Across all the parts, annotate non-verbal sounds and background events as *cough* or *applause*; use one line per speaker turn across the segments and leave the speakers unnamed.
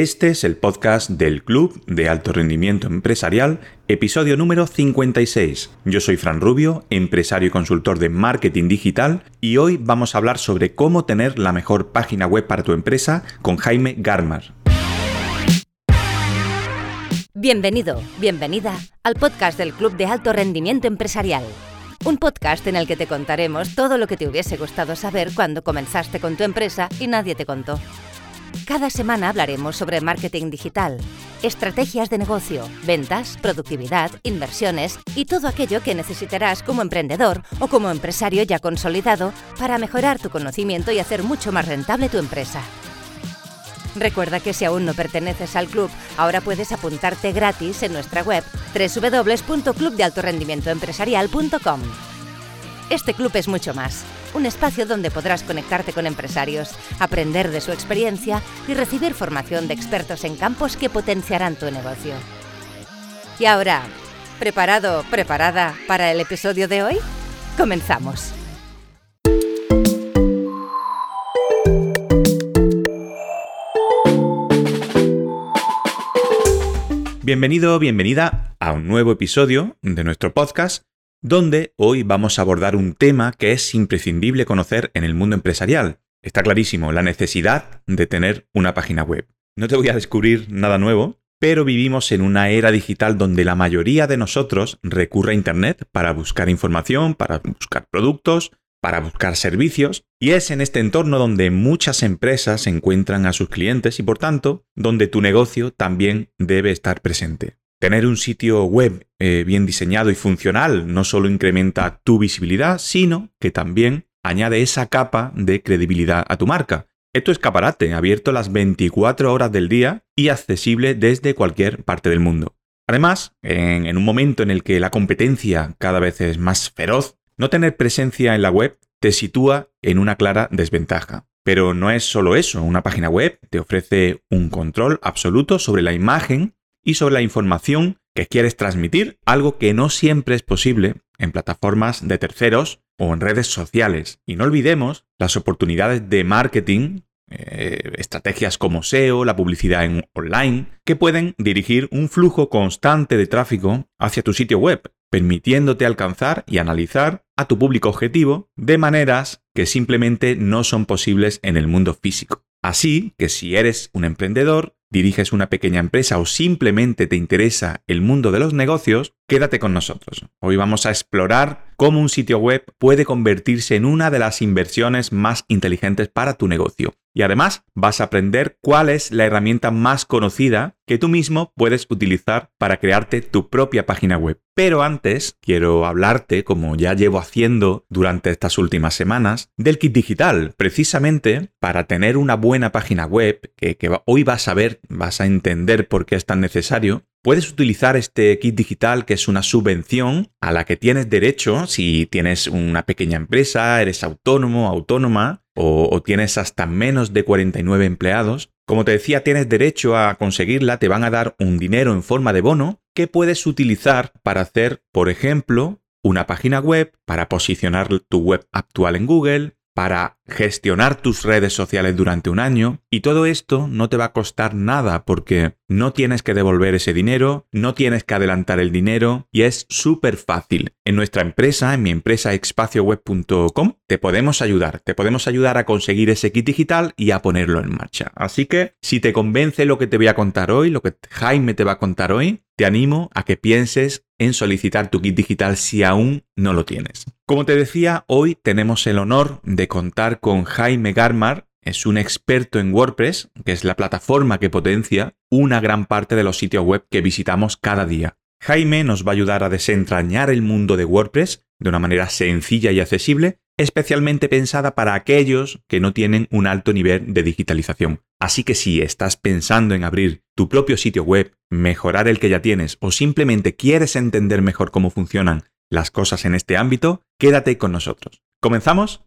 Este es el podcast del Club de Alto Rendimiento Empresarial, episodio número 56. Yo soy Fran Rubio, empresario y consultor de marketing digital, y hoy vamos a hablar sobre cómo tener la mejor página web para tu empresa con Jaime Garmar.
Bienvenido, bienvenida al podcast del Club de Alto Rendimiento Empresarial. Un podcast en el que te contaremos todo lo que te hubiese gustado saber cuando comenzaste con tu empresa y nadie te contó. Cada semana hablaremos sobre marketing digital, estrategias de negocio, ventas, productividad, inversiones y todo aquello que necesitarás como emprendedor o como empresario ya consolidado para mejorar tu conocimiento y hacer mucho más rentable tu empresa. Recuerda que si aún no perteneces al club, ahora puedes apuntarte gratis en nuestra web www.clubdealtorendimientoempresarial.com. Este club es mucho más, un espacio donde podrás conectarte con empresarios, aprender de su experiencia y recibir formación de expertos en campos que potenciarán tu negocio. Y ahora, ¿preparado, preparada para el episodio de hoy? Comenzamos.
Bienvenido, bienvenida a un nuevo episodio de nuestro podcast donde hoy vamos a abordar un tema que es imprescindible conocer en el mundo empresarial. Está clarísimo, la necesidad de tener una página web. No te voy a descubrir nada nuevo, pero vivimos en una era digital donde la mayoría de nosotros recurre a Internet para buscar información, para buscar productos, para buscar servicios, y es en este entorno donde muchas empresas encuentran a sus clientes y por tanto donde tu negocio también debe estar presente. Tener un sitio web eh, bien diseñado y funcional no solo incrementa tu visibilidad, sino que también añade esa capa de credibilidad a tu marca. Es tu escaparate, abierto las 24 horas del día y accesible desde cualquier parte del mundo. Además, en un momento en el que la competencia cada vez es más feroz, no tener presencia en la web te sitúa en una clara desventaja. Pero no es solo eso, una página web te ofrece un control absoluto sobre la imagen y sobre la información que quieres transmitir, algo que no siempre es posible en plataformas de terceros o en redes sociales. Y no olvidemos las oportunidades de marketing, eh, estrategias como SEO, la publicidad en online, que pueden dirigir un flujo constante de tráfico hacia tu sitio web, permitiéndote alcanzar y analizar a tu público objetivo de maneras que simplemente no son posibles en el mundo físico. Así que si eres un emprendedor, diriges una pequeña empresa o simplemente te interesa el mundo de los negocios, quédate con nosotros. Hoy vamos a explorar cómo un sitio web puede convertirse en una de las inversiones más inteligentes para tu negocio. Y además vas a aprender cuál es la herramienta más conocida que tú mismo puedes utilizar para crearte tu propia página web. Pero antes quiero hablarte, como ya llevo haciendo durante estas últimas semanas, del kit digital, precisamente para tener una buena página web, que, hoy vas a ver, vas a entender por qué es tan necesario, Puedes utilizar este kit digital que es una subvención a la que tienes derecho si tienes una pequeña empresa, eres autónomo, autónoma o, tienes hasta menos de 49 empleados. Como te decía, tienes derecho a conseguirla, te van a dar un dinero en forma de bono que puedes utilizar para hacer, por ejemplo, una página web, para posicionar tu web actual en Google, para gestionar tus redes sociales durante un año y todo esto no te va a costar nada porque no tienes que devolver ese dinero, no tienes que adelantar el dinero y es súper fácil. En nuestra empresa, en mi empresa espacioweb.com, te podemos ayudar, te podemos ayudar a conseguir ese kit digital y a ponerlo en marcha. Así que si te convence lo que te voy a contar hoy, lo que Jaime te va a contar hoy, te animo a que pienses en solicitar tu kit digital si aún no lo tienes. Como te decía, hoy tenemos el honor de contar con Jaime Garmar, es un experto en WordPress, que es la plataforma que potencia una gran parte de los sitios web que visitamos cada día. Jaime nos va a ayudar a desentrañar el mundo de WordPress de una manera sencilla y accesible, especialmente pensada para aquellos que no tienen un alto nivel de digitalización. Así que si estás pensando en abrir tu propio sitio web, mejorar el que ya tienes o simplemente quieres entender mejor cómo funcionan las cosas en este ámbito, quédate con nosotros. ¿Comenzamos?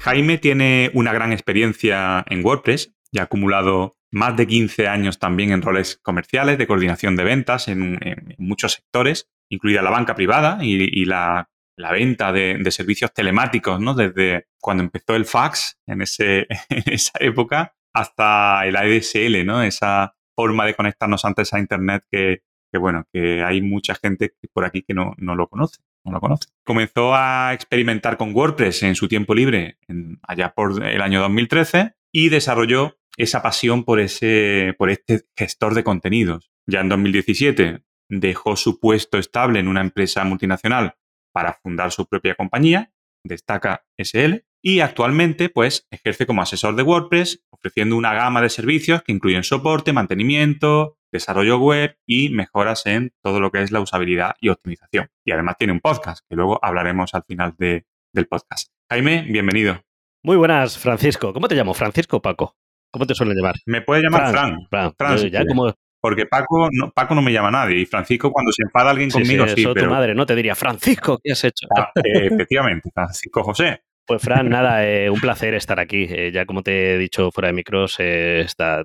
Jaime tiene una gran experiencia en WordPress y ha acumulado más de 15 años también en roles comerciales de coordinación de ventas en, muchos sectores, incluida la banca privada y, la
venta de, servicios telemáticos, ¿no? Desde cuando empezó el fax en, ese, *laughs* esa época hasta el ADSL, ¿no? Esa forma de conectarnos antes a Internet que, bueno, que hay mucha gente por aquí que no, lo conoce. No lo conoce. Comenzó a experimentar con WordPress en su tiempo libre allá por el año 2013 y desarrolló esa pasión por, ese, por este gestor de contenidos. Ya en 2017 dejó su puesto estable en una empresa multinacional para fundar su propia compañía, Destaca SL, y actualmente pues ejerce como asesor de WordPress, ofreciendo una gama de servicios que incluyen soporte, mantenimiento, desarrollo web y mejoras en todo lo que es la usabilidad y optimización. Y además tiene un podcast, que luego hablaremos al final del podcast. Jaime, bienvenido.
Muy buenas, Francisco. ¿Cómo te llamo? ¿Francisco Paco? ¿Cómo te suelen llamar?
Me puede llamar Fran.
Fran. ya como,
porque Paco no, Paco no me llama nadie. Y Francisco, cuando se enfada alguien conmigo, sí.
Eso tu madre no te diría, Francisco, ¿qué has hecho?
Ah, eh, efectivamente, Francisco José.
Pues Fran, nada, eh, un placer estar aquí. Eh, ya como te he dicho fuera de micros,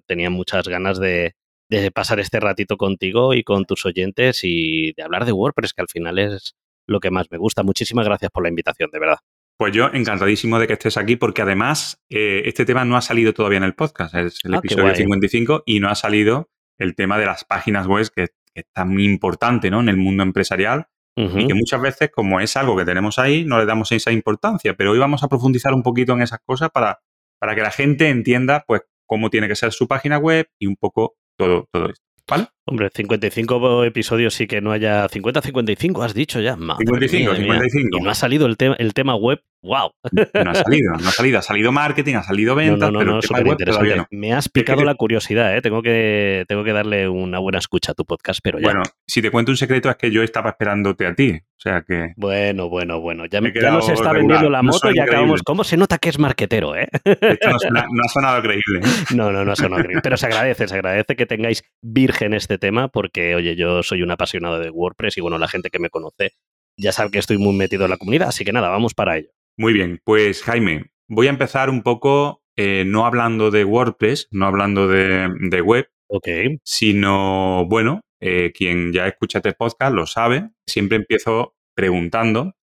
tenía muchas ganas de, de, pasar este ratito contigo y con tus oyentes y de hablar de WordPress, que al final es lo que más me gusta. Muchísimas gracias por la invitación, de verdad.
Pues yo encantadísimo de que estés aquí porque además este tema no ha salido todavía en el podcast, es el ah, episodio 55 y no ha salido el tema de las páginas web, que, que está muy importante ¿no? en el mundo empresarial y que muchas veces, como es algo que tenemos ahí, no le damos esa importancia. Pero hoy vamos a profundizar un poquito en esas cosas para, para que la gente entienda pues, cómo tiene que ser su página web y un poco todo, todo esto. ¿Vale?
Hombre, 55 episodios sí que no haya. 50-55 has dicho ya.
55, 55.
Y no ha salido el, el tema web. ¡Wow!
No ha salido, no ha salido. Ha salido marketing, ha salido ventas, pero el tema web
Me has picado la curiosidad, ¿eh? Tengo que, tengo que darle una buena escucha a tu podcast, pero ya.
Bueno, si te cuento un secreto es que yo estaba esperándote a ti. O sea que.
Bueno, bueno, bueno. Ya, me ya nos está vendiendo la moto y acabamos. ¿Cómo se nota que es marquetero, eh?
Esto no, ha sonado creíble. ¿eh? *laughs*
No, no, no ha sonado creíble. Pero se agradece, se agradece que tengáis virgen este tema porque, oye, yo soy un apasionado de WordPress y, bueno, la gente que me conoce ya sabe que estoy muy metido en la comunidad. Así que nada, vamos para ello.
Muy bien. Pues, Jaime, voy a empezar un poco eh, no hablando de WordPress, no hablando de, web,
okay.
sino, bueno, eh, quien ya escucha este podcast lo sabe, siempre empiezo preguntando,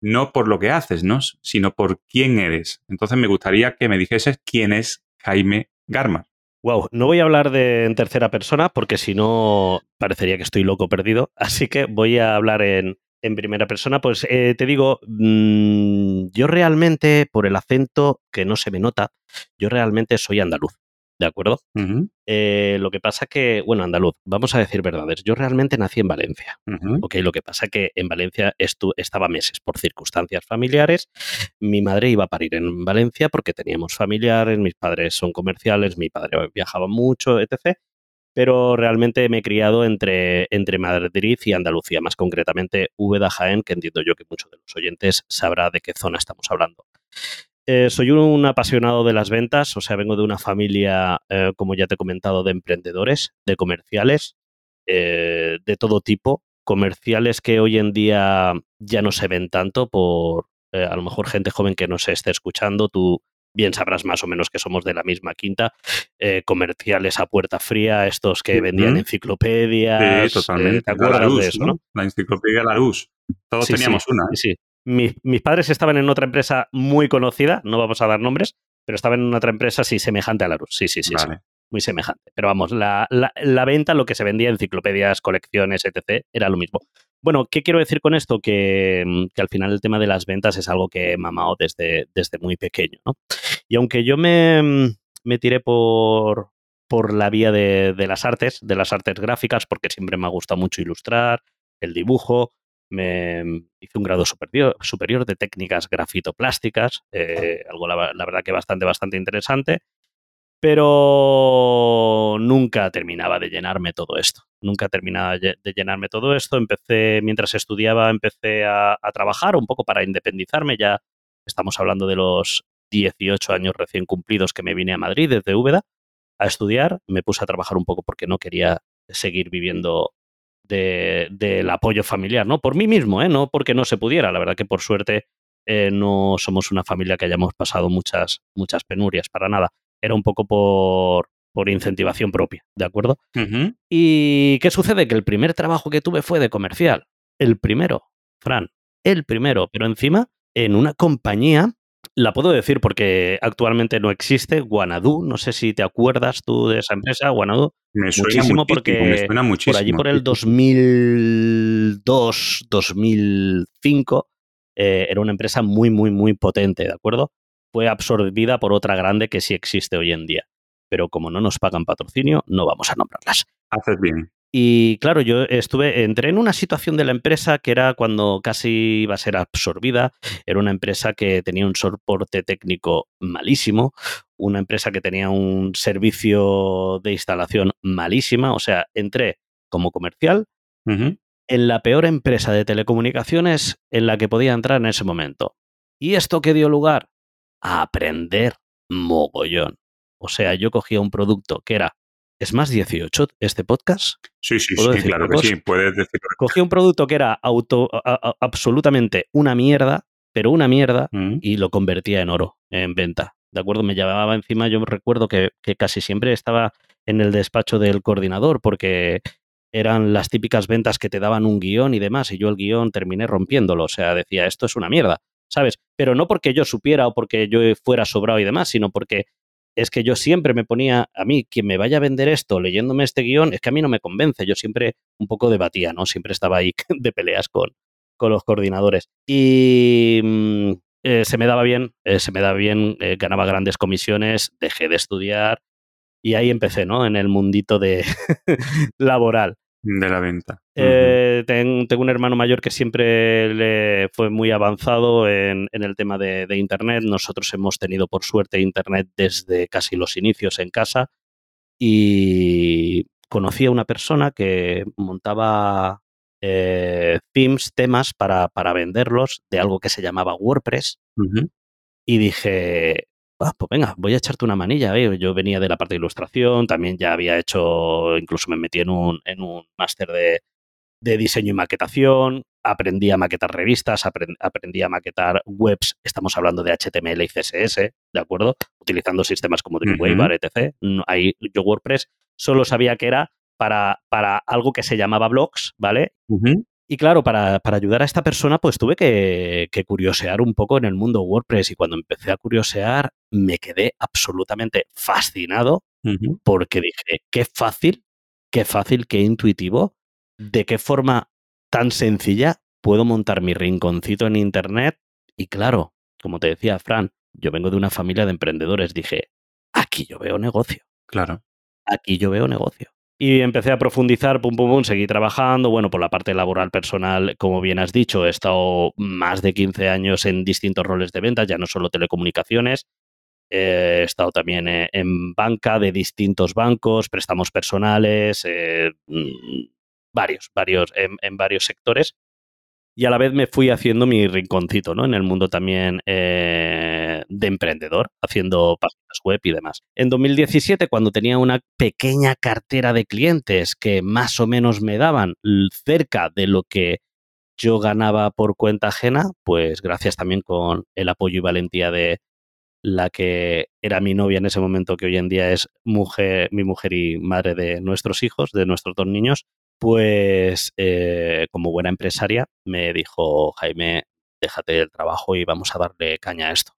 no por lo que haces, ¿no? sino por quién eres. Entonces me gustaría que me dijeses quién es Jaime Garma.
Wow, no voy a hablar de en tercera persona porque si no parecería que estoy loco perdido, así que voy a hablar en, primera persona. Pues eh, te digo, mm, yo realmente, por el acento que no se me nota, yo realmente soy andaluz. ¿de acuerdo? Eh, lo que pasa que, bueno, andaluz, vamos a decir verdades, yo realmente nací en Valencia, ¿ok? Lo que pasa que en Valencia estaba meses por circunstancias familiares, mi madre iba a parir en Valencia porque teníamos familiares, mis padres son comerciales, mi padre viajaba mucho, etc., pero realmente me he criado entre, entre Madrid y Andalucía, más concretamente Úbeda Jaén, que entiendo yo que muchos de los oyentes sabrá de qué zona estamos hablando. Eh, soy un apasionado de las ventas, o sea, vengo de una familia, eh, como ya te he comentado, de emprendedores, de comerciales, eh, de todo tipo, comerciales que hoy en día ya no se ven tanto por a lo mejor gente joven que no se esté escuchando, tú bien sabrás más o menos que somos de la misma quinta, comerciales a puerta fría, estos que vendían enciclopedias.
Sí, totalmente. ¿Te acuerdas de eso? ¿no? La enciclopedia La Luz. Todos teníamos una.
Sí, mis, padres estaban en otra empresa muy conocida, no vamos a dar nombres, pero estaban en otra empresa, sí, semejante a la luz. Sí, sí, sí, Muy semejante. Pero vamos, la, venta, lo que se vendía, enciclopedias, colecciones, etc., era lo mismo. Bueno, ¿qué quiero decir con esto? Que, al final el tema de las ventas es algo que he mamado desde, desde muy pequeño, ¿no? Y aunque yo me, me tiré por, por la vía de, de, las artes, de las artes gráficas, porque siempre me ha gustado mucho ilustrar, el dibujo, me hice un grado superior, superior de técnicas grafitoplásticas, eh, algo la, verdad que bastante, bastante interesante, pero nunca terminaba de llenarme todo esto, nunca terminaba de llenarme todo esto. Empecé, mientras estudiaba, empecé a, trabajar un poco para independizarme, ya estamos hablando de los 18 años recién cumplidos que me vine a Madrid desde Úbeda a estudiar, me puse a trabajar un poco porque no quería seguir viviendo del apoyo familiar, ¿no? Por mí mismo, ¿eh? No porque no se pudiera. La verdad que por suerte eh, no somos una familia que hayamos pasado muchas, muchas penurias, para nada. Era un poco por, por incentivación propia, ¿de acuerdo? ¿Y qué sucede? Que el primer trabajo que tuve fue de comercial. El primero, Fran. el primero, pero encima en una compañía, la puedo decir porque actualmente no existe, Guanadu, no sé si te acuerdas tú de esa empresa, Guanadu.
Me suena muchísimo, porque
me
suena muchísimo.
por allí por el 2002, 2005, eh, era una empresa muy, muy, muy potente, ¿de acuerdo? Fue absorbida por otra grande que sí existe hoy en día. Pero como no nos pagan patrocinio, no vamos a nombrarlas.
Haces bien.
Y claro, yo estuve, entré en una situación de la empresa que era cuando casi iba a ser absorbida. Era una empresa que tenía un soporte técnico malísimo, una empresa que tenía un servicio de instalación malísima. O sea, entré como comercial en la peor empresa de telecomunicaciones en la que podía entrar en ese momento. ¿Y esto qué dio lugar? A aprender mogollón. O sea, yo cogía un producto que era ¿Es más 18 este podcast?
Sí, sí, sí, claro que sí, puedes decirlo.
Cogí un producto que era auto, absolutamente una mierda, pero una mierda, mm. y lo convertía en oro en venta. ¿De acuerdo? Me llevaba encima, yo recuerdo que, que casi siempre estaba en el despacho del coordinador, porque eran las típicas ventas que te daban un guion y demás, y yo el guion terminé rompiéndolo. O sea, decía, esto es una mierda, ¿sabes? Pero no porque yo supiera o porque yo fuera sobrado y demás, sino porque es que yo siempre me ponía, a mí, quien me vaya a vender esto leyéndome este guion, es que a mí no me convence. Yo siempre un poco debatía, ¿no? Siempre estaba ahí *laughs* de peleas con, con los coordinadores. Y mm, eh, se me daba bien, eh, se me daba bien, eh, ganaba grandes comisiones, dejé de estudiar y ahí empecé, ¿no? En el mundito de *laughs* laboral.
De la venta.
Eh, tengo, un hermano mayor que siempre le fue muy avanzado en, el tema de, Internet. Nosotros hemos tenido, por suerte, Internet desde casi los inicios en casa. Y conocí a una persona que montaba eh, themes, temas para, para, venderlos de algo que se llamaba WordPress. Y dije, Ah, pues venga, voy a echarte una manilla. ¿eh? Yo venía de la parte de ilustración, también ya había hecho, incluso me metí en un, en un máster de, diseño y maquetación, aprendí a maquetar revistas, aprendí a maquetar webs, estamos hablando de HTML y CSS, ¿de acuerdo? Utilizando sistemas como Dreamweaver, etc. Ahí yo WordPress solo sabía que era para, para algo que se llamaba blogs, ¿vale? Y claro, para, ayudar a esta persona, pues tuve que, curiosear un poco en el mundo WordPress. Y cuando empecé a curiosear, me quedé absolutamente fascinado porque dije, qué fácil, qué fácil, qué intuitivo, de qué forma tan sencilla puedo montar mi rinconcito en Internet. Y claro, como te decía Fran, yo vengo de una familia de emprendedores. Dije, aquí yo veo negocio.
Claro.
Aquí yo veo negocio. Y empecé a profundizar, pum, pum, pum, seguí trabajando. Bueno, por la parte laboral personal, como bien has dicho, he estado más de 15 años en distintos roles de ventas, ya no solo telecomunicaciones. He estado también eh, en banca de distintos bancos, préstamos personales, eh, mm, varios, varios, en, varios sectores. Y a la vez me fui haciendo mi rinconcito, ¿no? En el mundo también eh, de emprendedor, haciendo páginas web y demás. En 2017, cuando tenía una pequeña cartera de clientes que más o menos me daban cerca de lo que yo ganaba por cuenta ajena, pues gracias también con el apoyo y valentía de la que era mi novia en ese momento, que hoy en día es mujer, mi mujer y madre de nuestros hijos, de nuestros dos niños, pues eh, como buena empresaria me dijo, Jaime, déjate el trabajo y vamos a darle caña a esto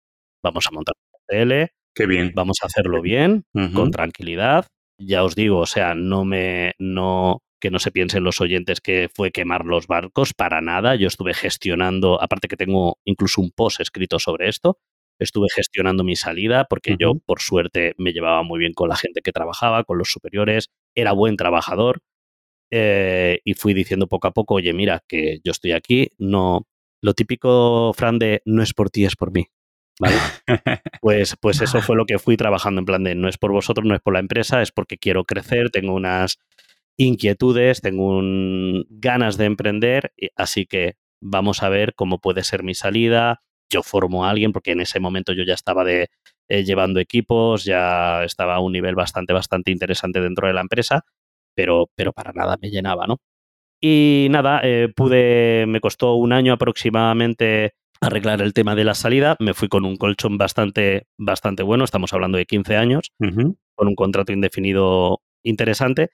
vamos a montar un TL,
Qué bien.
vamos a hacerlo bien, con tranquilidad. Ya os digo, o sea, no me, no, que no se piensen los oyentes que fue quemar los barcos, para nada. Yo estuve gestionando, aparte que tengo incluso un post escrito sobre esto, estuve gestionando mi salida porque yo, por suerte, me llevaba muy bien con la gente que trabajaba, con los superiores, era buen trabajador eh, y fui diciendo poco a poco, oye, mira, que yo estoy aquí, no, lo típico, Fran, de no es por ti, es por mí. *laughs* Pues, pues eso fue lo que fui trabajando en plan de no es por vosotros, no es por la empresa, es porque quiero crecer, tengo unas inquietudes, tengo ganas de emprender, así que vamos a ver cómo puede ser mi salida. Yo formo a alguien porque en ese momento yo ya estaba de, eh, llevando equipos, ya estaba a un nivel bastante, bastante interesante dentro de la empresa, pero, pero para nada me llenaba, ¿no? Y nada, eh, pude, me costó un año aproximadamente arreglar el tema de la salida. Me fui con un colchón bastante, bastante bueno, estamos hablando de 15 años, con un contrato indefinido interesante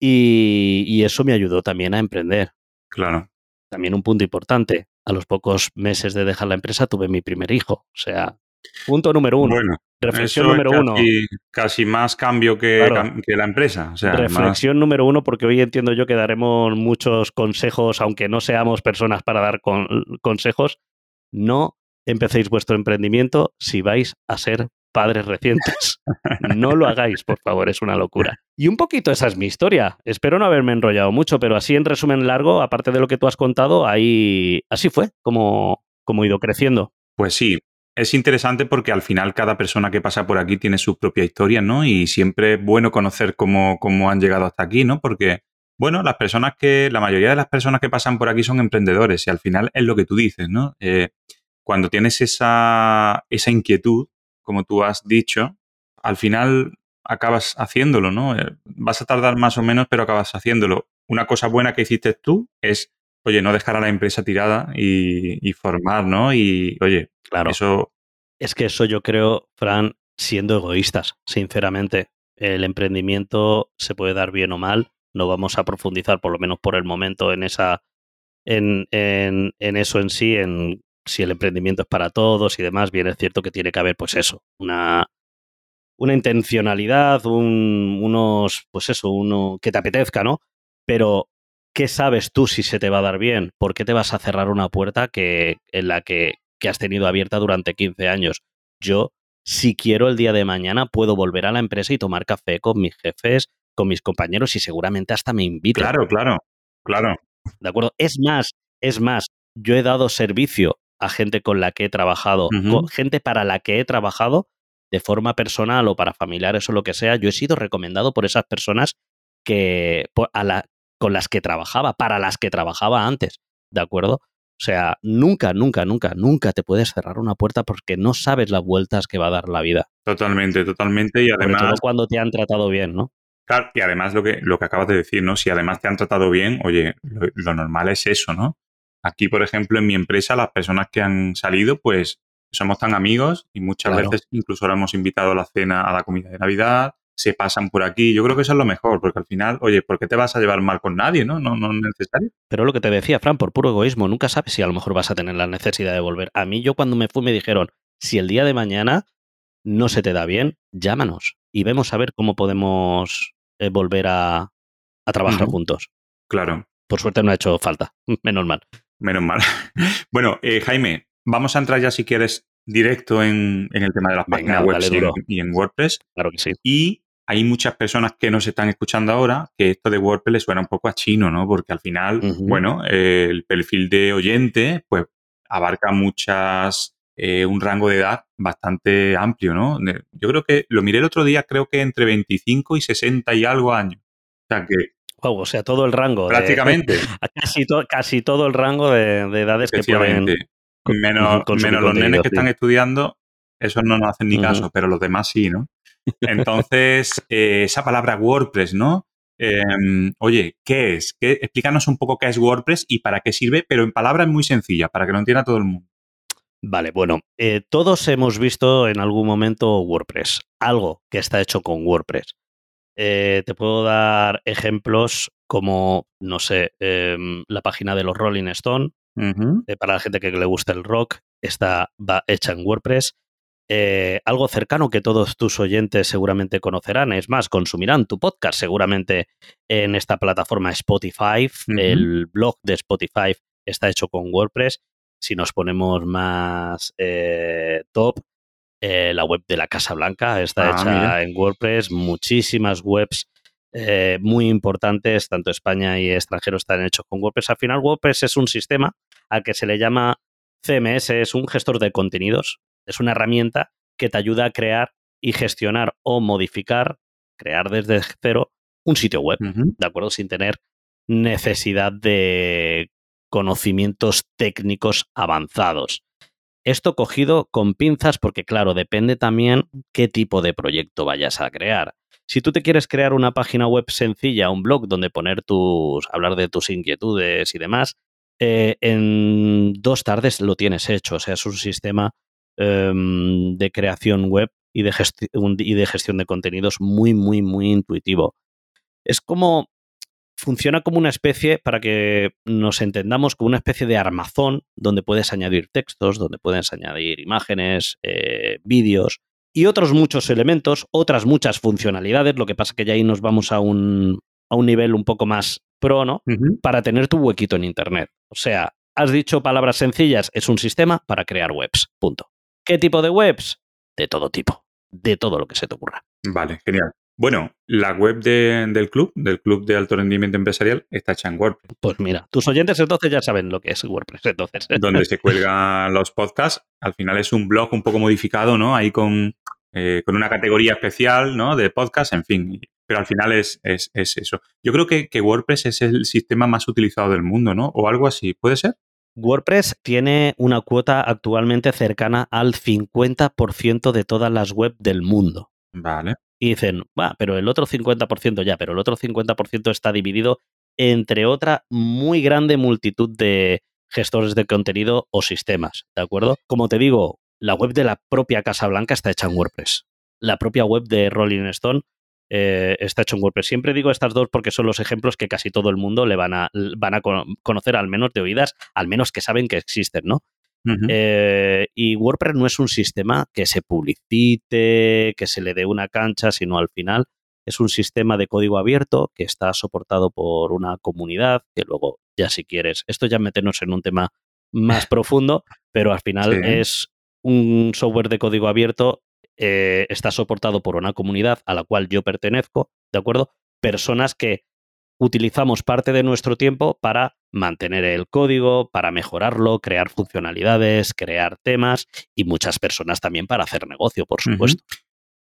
y, eso me ayudó también a emprender.
Claro.
también un punto importante. A los pocos meses de dejar la empresa tuve mi primer hijo. O sea, punto número uno.
Bueno,
reflexión número uno.
casi, más cambio que,
Claro.
cam- que la empresa. O sea, más-
Reflexión número uno, porque hoy entiendo yo que daremos muchos consejos, aunque no seamos personas para dar con- consejos. No empecéis vuestro emprendimiento si vais a ser padres recientes. *laughs* No lo hagáis, por favor, es una locura. Y un poquito esa es mi historia. Espero no haberme enrollado mucho, pero así en resumen largo, aparte de lo que tú has contado, ahí así fue como, como he ido creciendo.
Pues sí, es interesante porque al final cada persona que pasa por aquí tiene su propia historia, ¿no? Y siempre es bueno conocer cómo, cómo han llegado hasta aquí, ¿no? Porque, bueno, las personas que, la mayoría de las personas que pasan por aquí son emprendedores y al final es lo que tú dices, ¿no? Eh, cuando tienes esa, esa inquietud, como tú has dicho, al final acabas haciéndolo, ¿no? Eh, vas a tardar más o menos, pero acabas haciéndolo. Una cosa buena que hiciste tú es, oye, no dejar a la empresa tirada y, y formar, ¿no? Y, oye,
Claro.
eso
Es que eso yo creo, Fran, siendo egoístas, sinceramente. El emprendimiento se puede dar bien o mal. No vamos a profundizar, por lo menos por el momento, en esa. En, en, en eso en sí, en si el emprendimiento es para todos y demás, bien es cierto que tiene que haber, pues eso, una, una intencionalidad, un- unos, pues eso, uno que te apetezca, ¿no? Pero, ¿qué sabes tú si se te va a dar bien? ¿Por qué te vas a cerrar una puerta que, en la que, que has tenido abierta durante 15 años? Yo, si quiero el día de mañana, puedo volver a la empresa y tomar café con mis jefes, con mis compañeros y seguramente hasta me inviten.
Claro, claro, claro.
¿De acuerdo? Es más, es más, yo he dado servicio a gente con la que he trabajado, con gente para la que he trabajado de forma personal o para familiares o lo que sea. Yo he sido recomendado por esas personas que por- a la- con las que trabajaba, para las que trabajaba antes, ¿de acuerdo? O sea, nunca, nunca, nunca, nunca te puedes cerrar una puerta porque no sabes las vueltas que va a dar la vida.
Totalmente, totalmente. Y
Sobre todo
además,
cuando te han tratado bien, ¿no?
claro, y además lo que, lo que acabas de decir, ¿no? Si además te han tratado bien, oye, lo, lo normal es eso, ¿no? Aquí, por ejemplo, en mi empresa, las personas que han salido, pues somos tan amigos y muchas
Claro.
veces incluso la hemos invitado a la cena, a la comida de Navidad, se pasan por aquí. Yo creo que eso es lo mejor, porque al final, oye, ¿por qué te vas a llevar mal con nadie, no? No, no es necesario.
Pero lo que te decía, Fran, por puro egoísmo, nunca sabes si a lo mejor vas a tener la necesidad de volver. A mí, yo cuando me fui me dijeron, si el día de mañana no se te da bien, llámanos y vemos a ver cómo podemos eh, volver a, a trabajar juntos.
Claro.
Por suerte no ha hecho falta, *laughs* menos mal.
Menos mal. *laughs* Bueno, eh, Jaime, vamos a entrar ya si quieres directo en, en el tema de las
Venga,
páginas web y en, y en WordPress.
Claro que sí.
Y hay muchas personas que nos están escuchando ahora que esto de WordPress les suena un poco a chino, ¿no? Porque al final, bueno, eh, el perfil de oyente, pues abarca muchas, eh, un rango de edad bastante amplio, ¿no? Yo creo que, lo miré el otro día, creo que entre 25 y 60 y algo años. O sea que
Wow, o sea, todo el rango. de-
prácticamente, *laughs*
casi, to- casi todo el rango de, de edades que pueden.
menos, menos los nenes que
sí.
están estudiando, esos no nos hacen ni caso, pero los demás sí, ¿no? Entonces, eh, esa palabra WordPress, ¿no? Eh, oye, ¿qué es? ¿Qué? Explícanos un poco qué es WordPress y para qué sirve, pero en palabras muy sencillas, para que lo entienda todo el mundo.
Vale, bueno, eh, todos hemos visto en algún momento WordPress, algo que está hecho con WordPress. Eh, te puedo dar ejemplos como, no sé, em, la página de los Rolling Stone, para la gente que le gusta el rock, está va hecha en WordPress. Eh, algo cercano que todos tus oyentes seguramente conocerán, es más, consumirán tu podcast seguramente en esta plataforma Spotify. El blog de Spotify está hecho con WordPress. Si nos ponemos más eh, top, eh, la web de la Casa Blanca está
Ah,
hecha
mira.
en WordPress. Muchísimas webs muy importantes, tanto España y extranjero, están hechos con WordPress. Al final, WordPress es un sistema al que se le llama CMS, es un gestor de contenidos. Es una herramienta que te ayuda a crear y gestionar o modificar, crear desde cero, un sitio web. ¿de acuerdo? Sin tener necesidad de conocimientos técnicos avanzados. Esto cogido con pinzas porque, claro, depende también qué tipo de proyecto vayas a crear. Si tú te quieres crear una página web sencilla, un blog donde poner tus, hablar de tus inquietudes y demás, eh, en dos tardes lo tienes hecho. O sea, es un sistema em, de creación web y de, y de gestión de contenidos muy, muy, muy intuitivo. Es como funciona como una especie, para que nos entendamos, como una especie de armazón donde puedes añadir textos, donde puedes añadir imágenes, eh, vídeos y otros muchos elementos, otras muchas funcionalidades. Lo que pasa que ya ahí nos vamos a un, a un nivel un poco más pro, ¿no? Para tener tu huequito en Internet. O sea, has dicho palabras sencillas, es un sistema para crear webs. Punto. ¿Qué tipo de webs? De todo tipo. De todo lo que se te ocurra.
Vale, genial. Bueno, la web del club, del club de alto rendimiento empresarial, está hecha en WordPress.
Pues mira, tus oyentes entonces ya saben lo que es WordPress entonces. *laughs*
Donde se cuelgan *laughs* los podcasts. Al final es un blog un poco modificado, ¿no? Ahí con, eh, con una categoría especial, ¿no? De podcast, en fin. Pero al final es, es, eso. Yo creo que, que WordPress es el sistema más utilizado del mundo, ¿no? O algo así. ¿Puede ser?
WordPress tiene una cuota actualmente cercana al 50% de todas las webs del mundo.
Vale
y dicen, va, pero el otro 50% ya, pero el otro 50% está dividido entre otra muy grande multitud de gestores de contenido o sistemas, ¿de acuerdo? Como te digo, la web de la propia Casa Blanca está hecha en WordPress. La propia web de Rolling Stone eh, está hecha en WordPress. Siempre digo estas dos porque son los ejemplos que casi todo el mundo le van a, van a conocer, al menos de oídas, al menos que saben que existen, ¿no? Eh, y WordPress no es un sistema que se publicite, que se le dé una cancha, sino al final es un sistema de código abierto que está soportado por una comunidad, que luego ya si quieres, esto ya meternos en un tema más *laughs* profundo, pero al final es un software de código abierto, eh, está soportado por una comunidad a la cual yo pertenezco, ¿de acuerdo? Personas que utilizamos parte de nuestro tiempo para mantener el código, para mejorarlo, crear funcionalidades, crear temas y muchas personas también para hacer negocio, por supuesto.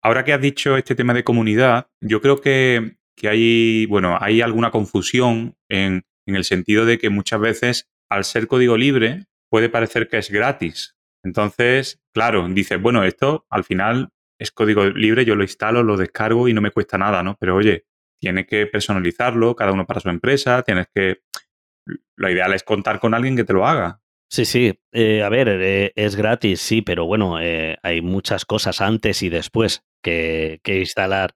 Ahora que has dicho este tema de comunidad, yo creo que, hay, bueno, hay alguna confusión en, en el sentido de que muchas veces al ser código libre puede parecer que es gratis. Entonces, claro, dices, bueno, esto al final es código libre, yo lo instalo, lo descargo y no me cuesta nada, ¿no? Pero oye, tiene que personalizarlo, cada uno para su empresa, tienes que... Lo ideal es contar con alguien que te lo haga.
Sí, sí. Eh, a ver, eh, es gratis, sí, pero bueno, eh, hay muchas cosas antes y después que, instalar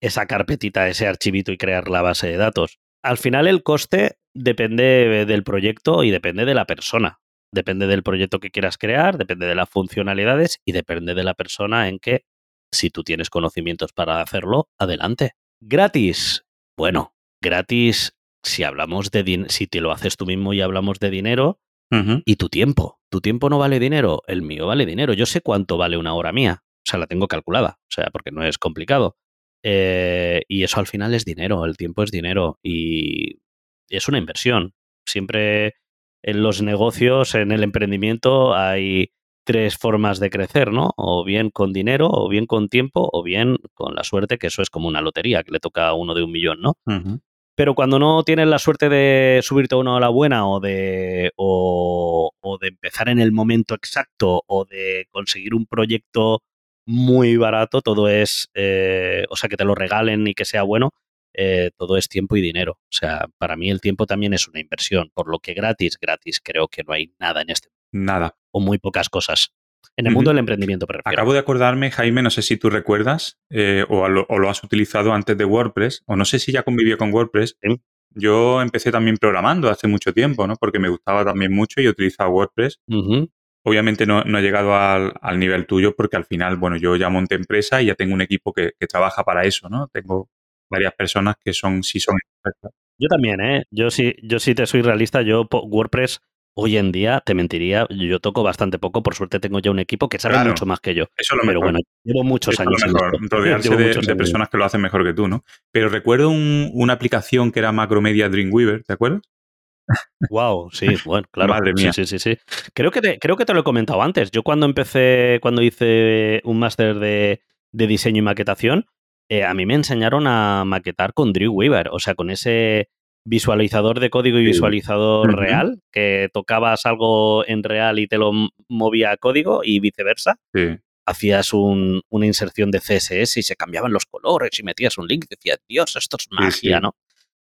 esa carpetita, ese archivito y crear la base de datos. Al final el coste depende del proyecto y depende de la persona. Depende del proyecto que quieras crear, depende de las funcionalidades y depende de la persona en que, si tú tienes conocimientos para hacerlo, adelante. Gratis. Bueno, gratis si hablamos de si te lo haces tú mismo y hablamos de dinero y tu tiempo. Tu tiempo no vale dinero, el mío vale dinero. Yo sé cuánto vale una hora mía. O sea, la tengo calculada. O sea, porque no es complicado. Eh, y eso al final es dinero, el tiempo es dinero y es una inversión. Siempre en los negocios, en el emprendimiento, hay tres formas de crecer, ¿no? O bien con dinero, o bien con tiempo, o bien con la suerte, que eso es como una lotería, que le toca a uno de un millón, ¿no? Pero cuando no tienes la suerte de subirte a una ola buena o de, o, de empezar en el momento exacto o de conseguir un proyecto muy barato, todo es, eh, o sea, que te lo regalen y que sea bueno, eh, todo es tiempo y dinero. O sea, para mí el tiempo también es una inversión, por lo que gratis, gratis, creo que no hay nada en este
Nada.
O muy pocas cosas. En el mundo del emprendimiento, prefiero.
Acabo de acordarme, Jaime, no sé si tú recuerdas eh, o, lo, has utilizado antes de WordPress, o no sé si ya convivió con WordPress. Yo empecé también programando hace mucho tiempo, ¿no? Porque me gustaba también mucho y utilizaba WordPress. Obviamente no, he llegado al, nivel tuyo porque al final, bueno, yo ya monté empresa y ya tengo un equipo que, trabaja para eso, ¿no? Tengo varias personas que son, sí son expertas.
Yo también, ¿eh? Yo sí, yo sí te soy realista, yo WordPress Hoy en día, te mentiría, yo toco bastante poco, por suerte tengo ya un equipo que sabe mucho más que yo.
Eso lo
Pero
bueno,
llevo muchos años.
rodearse de, personas que lo hacen mejor que tú, ¿no? Pero recuerdo una aplicación que era Macromedia Dreamweaver, ¿te acuerdas?
Wow, sí, bueno, *laughs* claro. Madre mía. Sí, sí, sí, Creo que, te, creo que te lo he comentado antes. Yo cuando empecé, cuando hice un máster de, diseño y maquetación, eh, a mí me enseñaron a maquetar con Dreamweaver, o sea, con ese visualizador de código y visualizador real, que tocabas algo en real y te lo movía a código y viceversa. Hacías una inserción de CSS y se cambiaban los colores y metías un link y decías, Dios, esto es magia, ¿no?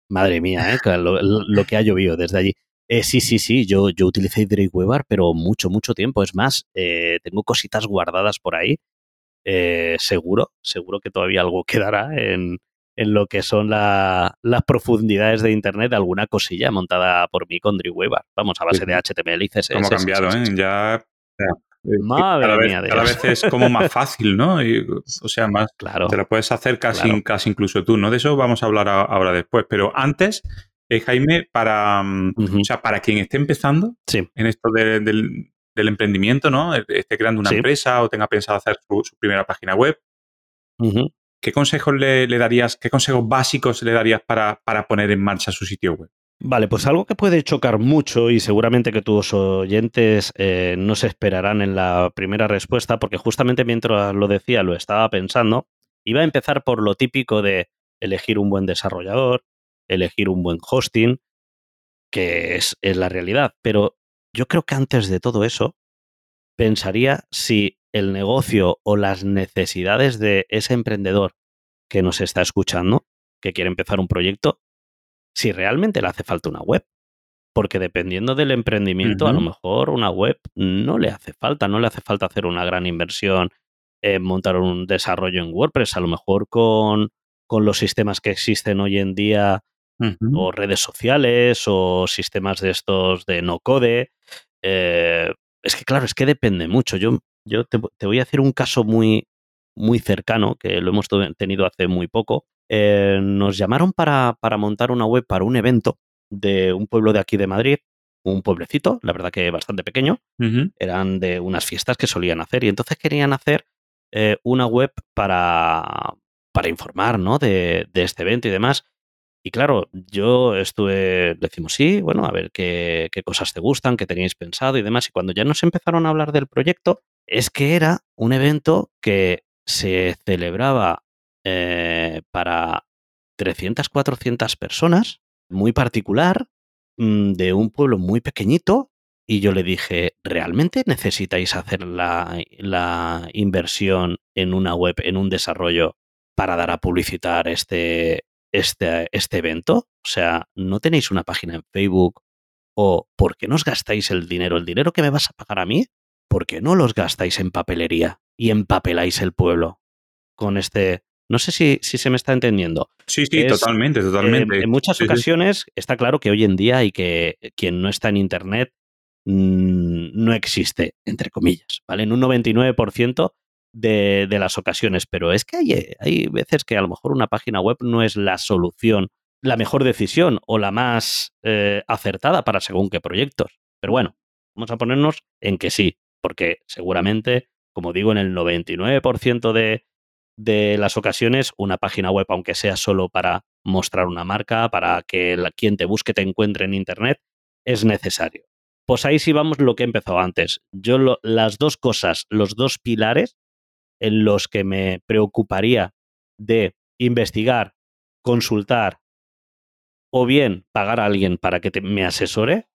Madre mía, ¿eh? lo, que ha llovido desde allí. Eh, sí, sí, sí, yo, yo utilicé Dreamweaver, pero mucho, mucho tiempo. Es más, eh, tengo cositas guardadas por ahí. Seguro, seguro que todavía algo *laughs* quedará en, en lo que son las profundidades de Internet de alguna cosilla montada por mí con Dreamweaver. Vamos, a base de HTML y CSS.
¿Cómo ha cambiado, eh? Ya...
Madre
cada
mía,
vez, cada vez es como más fácil, ¿no? Y, o sea, más *laughs*
claro.
te lo puedes hacer casi, casi incluso tú, ¿no? De eso vamos a hablar ahora después. Pero antes, eh, Jaime, para, o sea, para quien esté empezando en esto del, emprendimiento, ¿no? Esté creando una empresa o tenga pensado hacer su, primera página web, ¿qué consejos le, darías, qué consejos básicos le darías para, para poner en marcha su sitio web?
Vale, pues algo que puede chocar mucho y seguramente que tus oyentes eh, no se esperarán en la primera respuesta, porque justamente mientras lo decía lo estaba pensando, iba a empezar por lo típico de elegir un buen desarrollador, elegir un buen hosting, que es, es la realidad, pero yo creo que antes de todo eso, pensaría si el negocio o las necesidades de ese emprendedor que nos está escuchando, que quiere empezar un proyecto, si realmente le hace falta una web. Porque dependiendo del emprendimiento, a lo mejor una web no le hace falta, no le hace falta hacer una gran inversión en montar un desarrollo en WordPress. A lo mejor con, con los sistemas que existen hoy en día, o redes sociales, o sistemas de estos de no code. Eh, es que claro, es que depende mucho. Yo, yo te, te, voy a hacer un caso muy, muy cercano, que lo hemos tenido hace muy poco, eh, nos llamaron para, montar una web para un evento de un pueblo de aquí de Madrid, un pueblecito, la verdad que bastante pequeño. Eran de unas fiestas que solían hacer y entonces querían hacer eh, una web para, para informar ¿no? de, este evento y demás. Y claro, yo estuve, decimos, sí, bueno, a ver qué, qué, cosas te gustan, qué teníais pensado y demás. Y cuando ya nos empezaron a hablar del proyecto, es que era un evento que se celebraba eh, para 300, 400 personas, muy particular, mm, de un pueblo muy pequeñito. Y yo le dije, ¿realmente necesitáis hacer la, la inversión en una web, en un desarrollo, para dar a publicitar este, este, este evento? O sea, ¿no tenéis una página en Facebook? ¿O por qué no os gastáis el dinero? ¿El dinero que me vas a pagar a mí? ¿Por qué no los gastáis en papelería y empapeláis el pueblo con este no sé si, si se me está entendiendo.
Sí, sí, totalmente, totalmente.
en muchas ocasiones está claro que hoy en día y que quien no está en Internet mm, no existe, entre comillas, ¿vale? En un 99% de, las ocasiones, pero es que hay, hay veces que a lo mejor una página web no es la solución, la mejor decisión o la más eh, acertada para según qué proyectos. Pero bueno, vamos a ponernos en que sí, porque seguramente, como digo, en el 99% de, de las ocasiones una página web, aunque sea solo para mostrar una marca, para que quien te busque te encuentre en Internet, es necesario. Pues ahí sí vamos lo que he empezado antes. Yo las dos cosas, los dos pilares en los que me preocuparía de investigar, consultar o bien pagar a alguien para que me asesore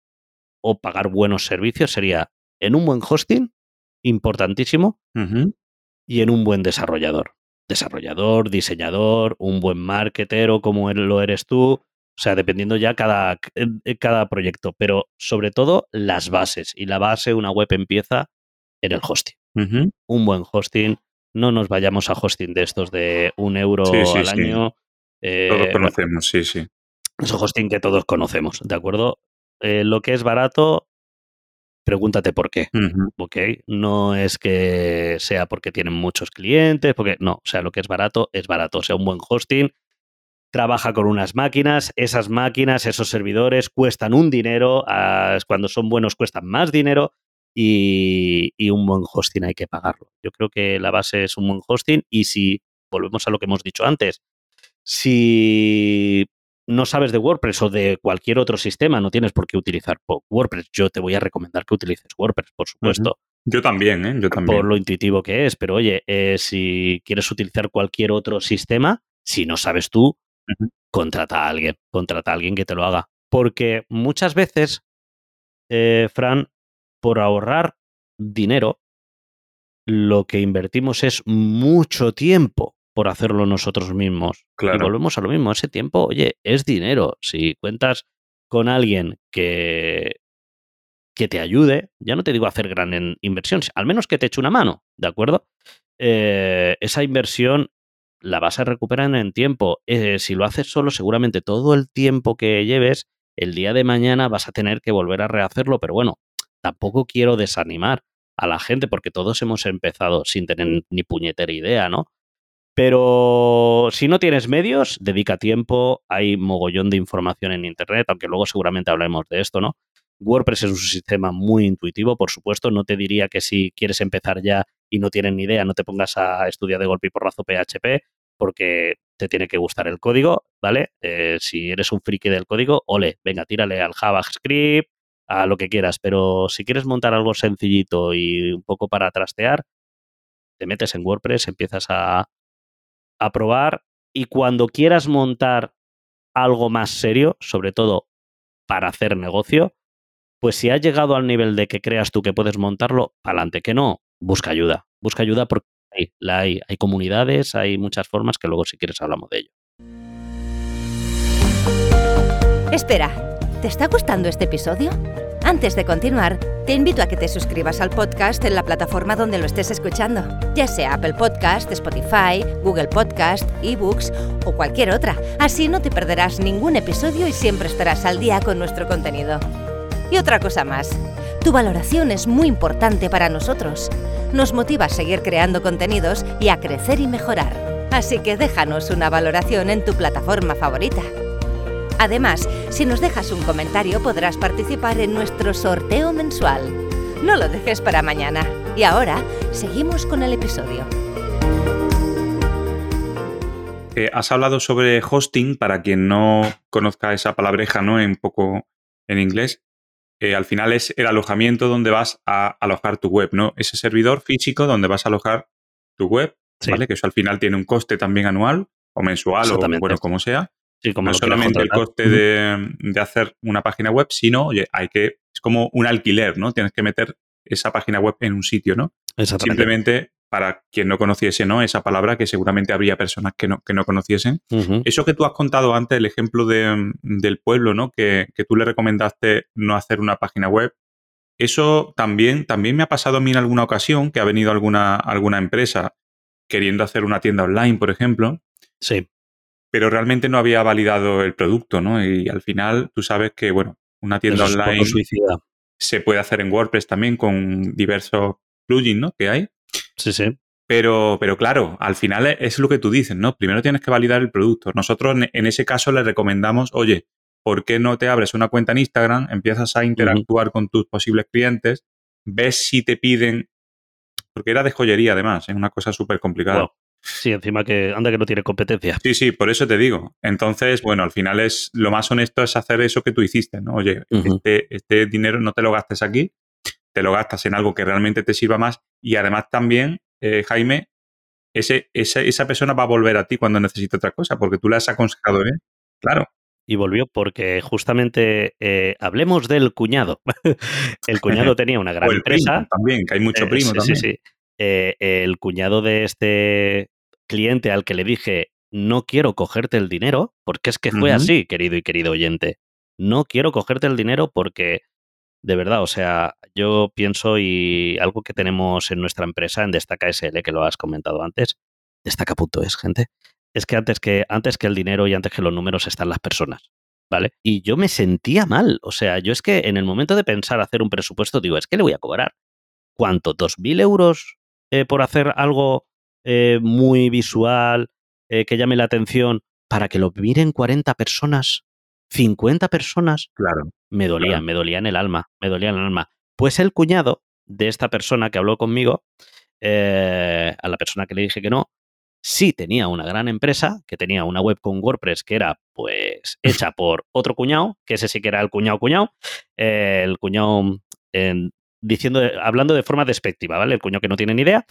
o pagar buenos servicios sería en un buen hosting, importantísimo, y en un buen desarrollador desarrollador, diseñador, un buen marketero como lo eres tú. O sea, dependiendo ya cada, cada proyecto, pero sobre todo las bases. Y la base, una web empieza en el hosting. Un buen hosting. No nos vayamos a hosting de estos de un euro al año.
Eh, todos conocemos, sí, sí.
Es hosting que todos conocemos, ¿de acuerdo? Eh, lo que es barato, pregúntate por qué. ¿Ok? No es que sea porque tienen muchos clientes, porque no, o sea, lo que es barato es barato. O sea, un buen hosting trabaja con unas máquinas, esas máquinas, esos servidores cuestan un dinero, cuando son buenos cuestan más dinero y, y, un buen hosting hay que pagarlo. Yo creo que la base es un buen hosting y si volvemos a lo que hemos dicho antes, si no sabes de WordPress o de cualquier otro sistema, no tienes por qué utilizar WordPress. Yo te voy a recomendar que utilices WordPress, por supuesto.
Yo también, ¿eh? Yo también.
Por lo intuitivo que es. Pero oye, eh, si quieres utilizar cualquier otro sistema, si no sabes tú, contrata a alguien. Contrata a alguien que te lo haga. Porque muchas veces, eh, Fran, por ahorrar dinero, lo que invertimos es mucho tiempo por hacerlo nosotros mismos. Y volvemos a lo mismo, ese tiempo, oye, es dinero. Si cuentas con alguien que, que te ayude, ya no te digo hacer gran inversión, al menos que te eche una mano, ¿de acuerdo? Eh, esa inversión la vas a recuperar en tiempo. Eh, si lo haces solo, seguramente todo el tiempo que lleves, el día de mañana vas a tener que volver a rehacerlo, pero bueno, tampoco quiero desanimar a la gente porque todos hemos empezado sin tener ni puñetera idea, ¿no? Pero si no tienes medios, dedica tiempo, hay mogollón de información en Internet, aunque luego seguramente hablaremos de esto, ¿no? WordPress es un sistema muy intuitivo, por supuesto, no te diría que si quieres empezar ya y no tienes ni idea, no te pongas a estudiar de golpe y porrazo PHP, porque te tiene que gustar el código, ¿vale? Eh, si eres un friki del código, ole, venga, tírale al JavaScript, a lo que quieras, pero si quieres montar algo sencillito y un poco para trastear, te metes en WordPress, empiezas a, a probar y cuando quieras montar algo más serio, sobre todo para hacer negocio, pues si has llegado al nivel de que creas tú que puedes montarlo, adelante, que no, busca ayuda. Busca ayuda porque hay, la hay, hay comunidades, hay muchas formas que luego si quieres hablamos de ello.
Espera, ¿te está gustando este episodio? Antes de continuar, te invito a que te suscribas al podcast en la plataforma donde lo estés escuchando, ya sea Apple Podcast, Spotify, Google Podcast, eBooks o cualquier otra. Así no te perderás ningún episodio y siempre estarás al día con nuestro contenido. Y otra cosa más, tu valoración es muy importante para nosotros. Nos motiva a seguir creando contenidos y a crecer y mejorar. Así que déjanos una valoración en tu plataforma favorita. Además, si nos dejas un comentario podrás participar en nuestro sorteo mensual. No lo dejes para mañana. Y ahora, seguimos con el episodio.
Eh, has hablado sobre hosting, para quien no conozca esa palabreja, ¿no? En poco en inglés. Eh, al final es el alojamiento donde vas a alojar tu web, ¿no? Ese servidor físico donde vas a alojar tu web, ¿vale? Que eso al final tiene un coste también anual o mensual o bueno, como sea no solamente el coste de, hacer una página web, sino, oye, hay que, es como un alquiler, ¿no? Tienes que meter esa página web en un sitio, ¿no? Simplemente para quien no conociese, ¿no? Esa palabra que seguramente habría personas que no, que no conociesen. Eso que tú has contado antes, el ejemplo del pueblo, ¿no? Que, tú le recomendaste no hacer una página web. Eso también, también me ha pasado a mí en alguna ocasión que ha venido alguna, alguna empresa queriendo hacer una tienda online, por ejemplo.
Sí
pero realmente no había validado el producto, ¿no? Y al final tú sabes que, bueno, una tienda online se puede hacer en WordPress también con diversos plugins, ¿no? Que hay.
Sí, sí.
Pero, pero claro, al final es lo que tú dices, ¿no? Primero tienes que validar el producto. Nosotros en ese caso le recomendamos, oye, ¿por qué no te abres una cuenta en Instagram, empiezas a interactuar con tus posibles clientes, ves si te piden, porque era de joyería además, es una cosa súper complicada.
Sí, encima que anda que no tiene competencia.
Sí, sí, por eso te digo. Entonces, bueno, al final es lo más honesto es hacer eso que tú hiciste, ¿no? Oye, este, este, dinero no te lo gastes aquí, te lo gastas en algo que realmente te sirva más y además también, eh, Jaime, ese, esa persona va a volver a ti cuando necesite otra cosa, porque tú le has aconsejado, ¿eh? Claro.
Y volvió porque justamente eh, hablemos del cuñado. *laughs* el cuñado *laughs* tenía una gran empresa.
también, que hay mucho eh, primo también.
Sí, sí. el cuñado de este cliente al que le dije, no quiero cogerte el dinero, porque es que fue así, querido y querido oyente. No quiero cogerte el dinero porque, de verdad, o sea, yo pienso y algo que tenemos en nuestra empresa, en Destaca SL, que lo has comentado antes, destaca.es, gente, es que antes que, antes que el dinero y antes que los números están las personas. ¿Vale? Y yo me sentía mal. O sea, yo es que en el momento de pensar hacer un presupuesto, digo, es que le voy a cobrar. ¿Cuánto? ¿2.000 euros eh, por hacer algo eh, muy visual, eh, que llame la atención, para que lo miren 40 personas, 50 personas,
claro,
me dolía, me dolía en el alma, me dolía en el alma. Pues el cuñado de esta persona que habló conmigo, eh, a la persona que le dije que no, sí tenía una gran empresa, que tenía una web con WordPress que era pues hecha *laughs* por otro cuñado, que ese sí que era el cuñado cuñado, el cuñado diciendo, hablando de forma despectiva, ¿vale? El cuñado que no tiene ni idea,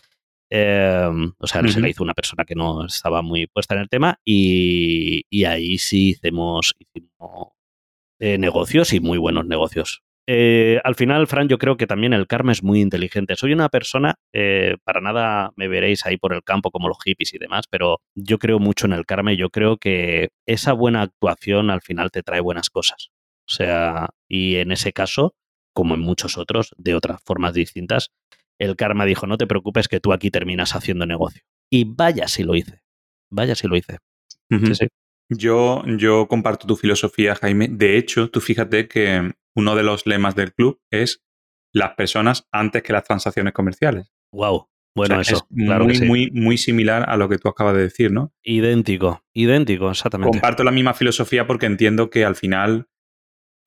Em, o sea, se la hizo una persona que no estaba muy puesta en el tema y, ahí sí hicimos, eh, negocios y muy buenos negocios. Eh, al final, Fran, yo creo que también el karma es muy inteligente. Soy una persona, eh, para nada me veréis ahí por el campo como los hippies y demás, pero yo creo mucho en el karma y yo creo que esa buena actuación al final te trae buenas cosas. O sea, y en ese caso, como en muchos otros, de otras formas distintas, el karma dijo, no te preocupes que tú aquí terminas haciendo negocio. Y vaya si lo hice. vaya si lo hice.
Ujú.
Sí, sí.
Yo, yo comparto tu filosofía, Jaime. De hecho, tú fíjate que uno de los lemas del club es las personas antes que las transacciones comerciales.
Wow. Bueno,
O sea,
eso,
es
claro
muy,
que sí.
muy, muy similar a lo que tú acabas de decir, ¿no?
Idéntico, idéntico, exactamente.
Comparto la misma filosofía porque entiendo que al final,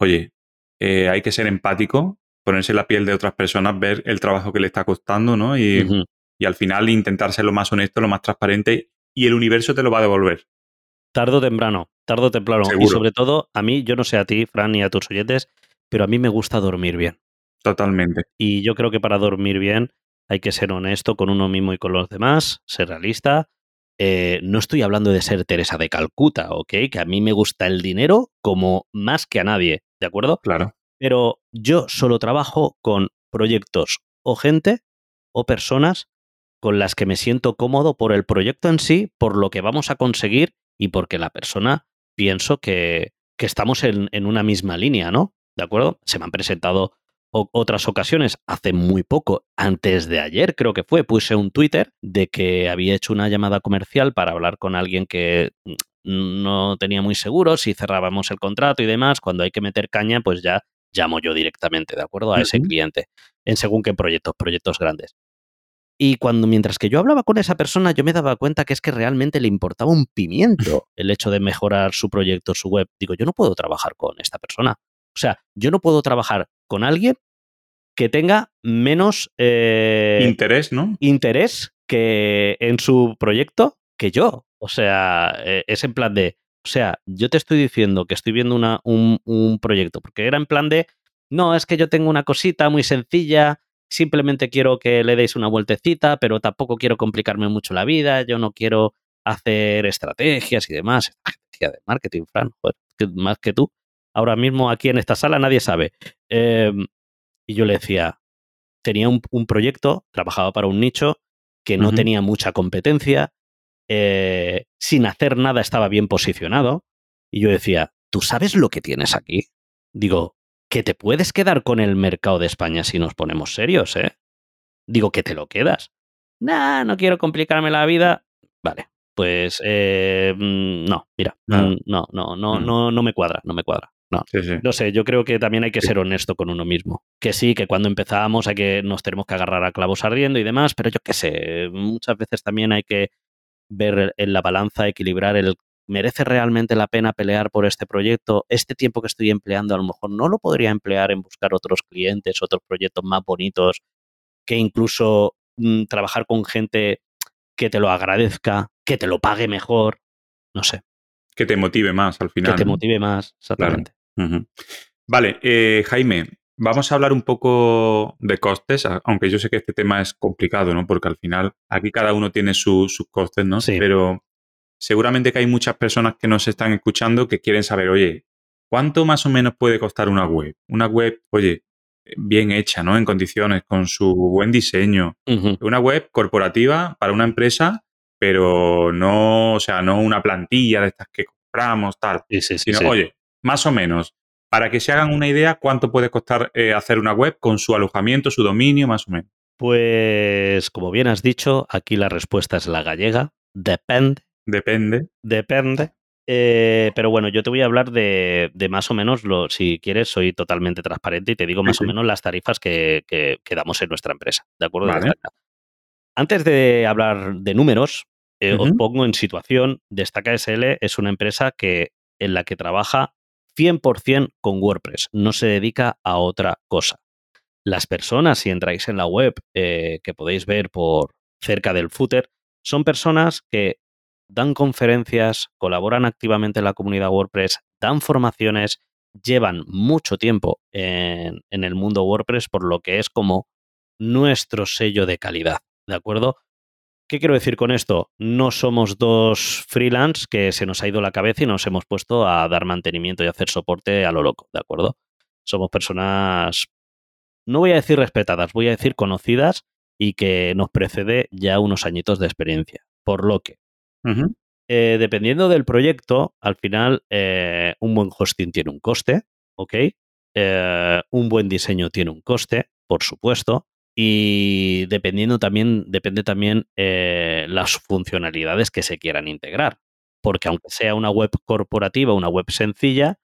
oye, eh, hay que ser empático, ponerse la piel de otras personas, ver el trabajo que le está costando, ¿no? Y, al final intentar ser lo más honesto, lo más transparente y el universo te lo va a devolver.
Tardo o temprano, tardo o temprano. Y sobre todo, a mí, yo no sé a ti, Fran, ni a tus oyentes, pero a mí me gusta dormir bien.
Totalmente.
Y yo creo que para dormir bien hay que ser honesto con uno mismo y con los demás, ser realista. Eh, no estoy hablando de ser Teresa de Calcuta, ¿ok? Que a mí me gusta el dinero como más que a nadie, ¿de acuerdo?
Claro.
Pero yo solo trabajo con proyectos o gente o personas con las que me siento cómodo por el proyecto en sí, por lo que vamos a conseguir y porque la persona pienso que, que estamos en, en una misma línea, ¿no? ¿De acuerdo? Se me han presentado otras ocasiones, hace muy poco, antes de ayer creo que fue, puse un Twitter de que había hecho una llamada comercial para hablar con alguien que no tenía muy seguro si cerrábamos el contrato y demás. Cuando hay que meter caña, pues ya llamo yo directamente, ¿de acuerdo? A ese cliente, en según qué proyectos, proyectos grandes. Y cuando mientras que yo hablaba con esa persona, yo me daba cuenta que es que realmente le importaba un pimiento *laughs* el hecho de mejorar su proyecto, su web. Digo, yo no puedo trabajar con esta persona. O sea, yo no puedo trabajar con alguien que tenga menos eh,
Interés, ¿no?
interés que en su proyecto que yo. O sea, eh, es en plan de, o sea, yo te estoy diciendo que estoy viendo una, un, un proyecto, porque era en plan de, no, es que yo tengo una cosita muy sencilla, simplemente quiero que le deis una vueltecita, pero tampoco quiero complicarme mucho la vida, yo no quiero hacer estrategias y demás. Estrategia de marketing, Fran, joder, que más que tú. Ahora mismo aquí en esta sala nadie sabe. Eh, y yo le decía, tenía un, un proyecto, trabajaba para un nicho que no tenía mucha competencia, eh, sin hacer nada estaba bien posicionado. Y yo decía, ¿tú sabes lo que tienes aquí? Digo, que te puedes quedar con el mercado de España si nos ponemos serios, ¿eh? Digo, que te lo quedas. Nah, no quiero complicarme la vida. Vale, pues eh, mm, no, mira, mm, no, no, no,
Mm.
no, no me cuadra, no me cuadra. No,
Sí, sí.
no sé, yo creo que también hay que ser honesto con uno mismo. Que sí, que cuando empezamos hay que nos tenemos que agarrar a clavos ardiendo y demás, pero yo qué sé, muchas veces también hay que ver en la balanza, equilibrar el ¿merece realmente la pena pelear por este proyecto? Este tiempo que estoy empleando a lo mejor no lo podría emplear en buscar otros clientes, otros proyectos más bonitos, que incluso mm, trabajar con gente que te lo agradezca, que te lo pague mejor, no sé,
Que te motive más al final.
que te motive más, exactamente.
Vale, eh, Jaime, vamos a hablar un poco de costes, aunque yo sé que este tema es complicado, ¿no? Porque al final aquí cada uno tiene su- sus costes, ¿no?
Sí.
Pero seguramente que hay muchas personas que nos están escuchando que quieren saber, oye, ¿cuánto más o menos puede costar una web? Una web, oye, bien hecha, ¿no? En condiciones, con su buen diseño. Una web corporativa para una empresa, pero no, o sea, no una plantilla de estas que compramos, tal
Sí, sí, sí,
sino,
sí.
oye, más o menos, para que se hagan una idea, ¿cuánto puede costar eh, hacer una web con su alojamiento, su dominio, más o menos?
Pues, como bien has dicho, aquí la respuesta es la gallega. Depende,
Depende.
depende. Eh, pero bueno, yo te voy a hablar de, de más o menos, lo, si quieres, soy totalmente transparente y te digo más
sí.
o menos las tarifas que, que- que damos en nuestra empresa. ¿De acuerdo?
Vale.
Antes de hablar de números, eh, os pongo en situación. Destaca SL es una empresa que, en la que trabaja 100% con WordPress. No se dedica a otra cosa. Las personas, si entráis en la web, eh, que podéis ver por cerca del footer, son personas que dan conferencias, colaboran activamente en la comunidad WordPress, dan formaciones, llevan mucho tiempo en, en el mundo WordPress, por lo que es como nuestro sello de calidad, ¿de acuerdo? ¿Qué quiero decir con esto? No somos dos freelance que se nos ha ido la cabeza y nos hemos puesto a dar mantenimiento y hacer soporte a lo loco, ¿de acuerdo? Somos personas, no voy a decir respetadas, voy a decir conocidas y que nos precede ya unos añitos de experiencia. Por lo que, eh, dependiendo del proyecto, al final eh, un buen hosting tiene un coste, ¿ok? Eh, un buen diseño tiene un coste, por supuesto. Y dependiendo también, depende también eh, las funcionalidades que se quieran integrar. Porque aunque sea una web corporativa, una web sencilla,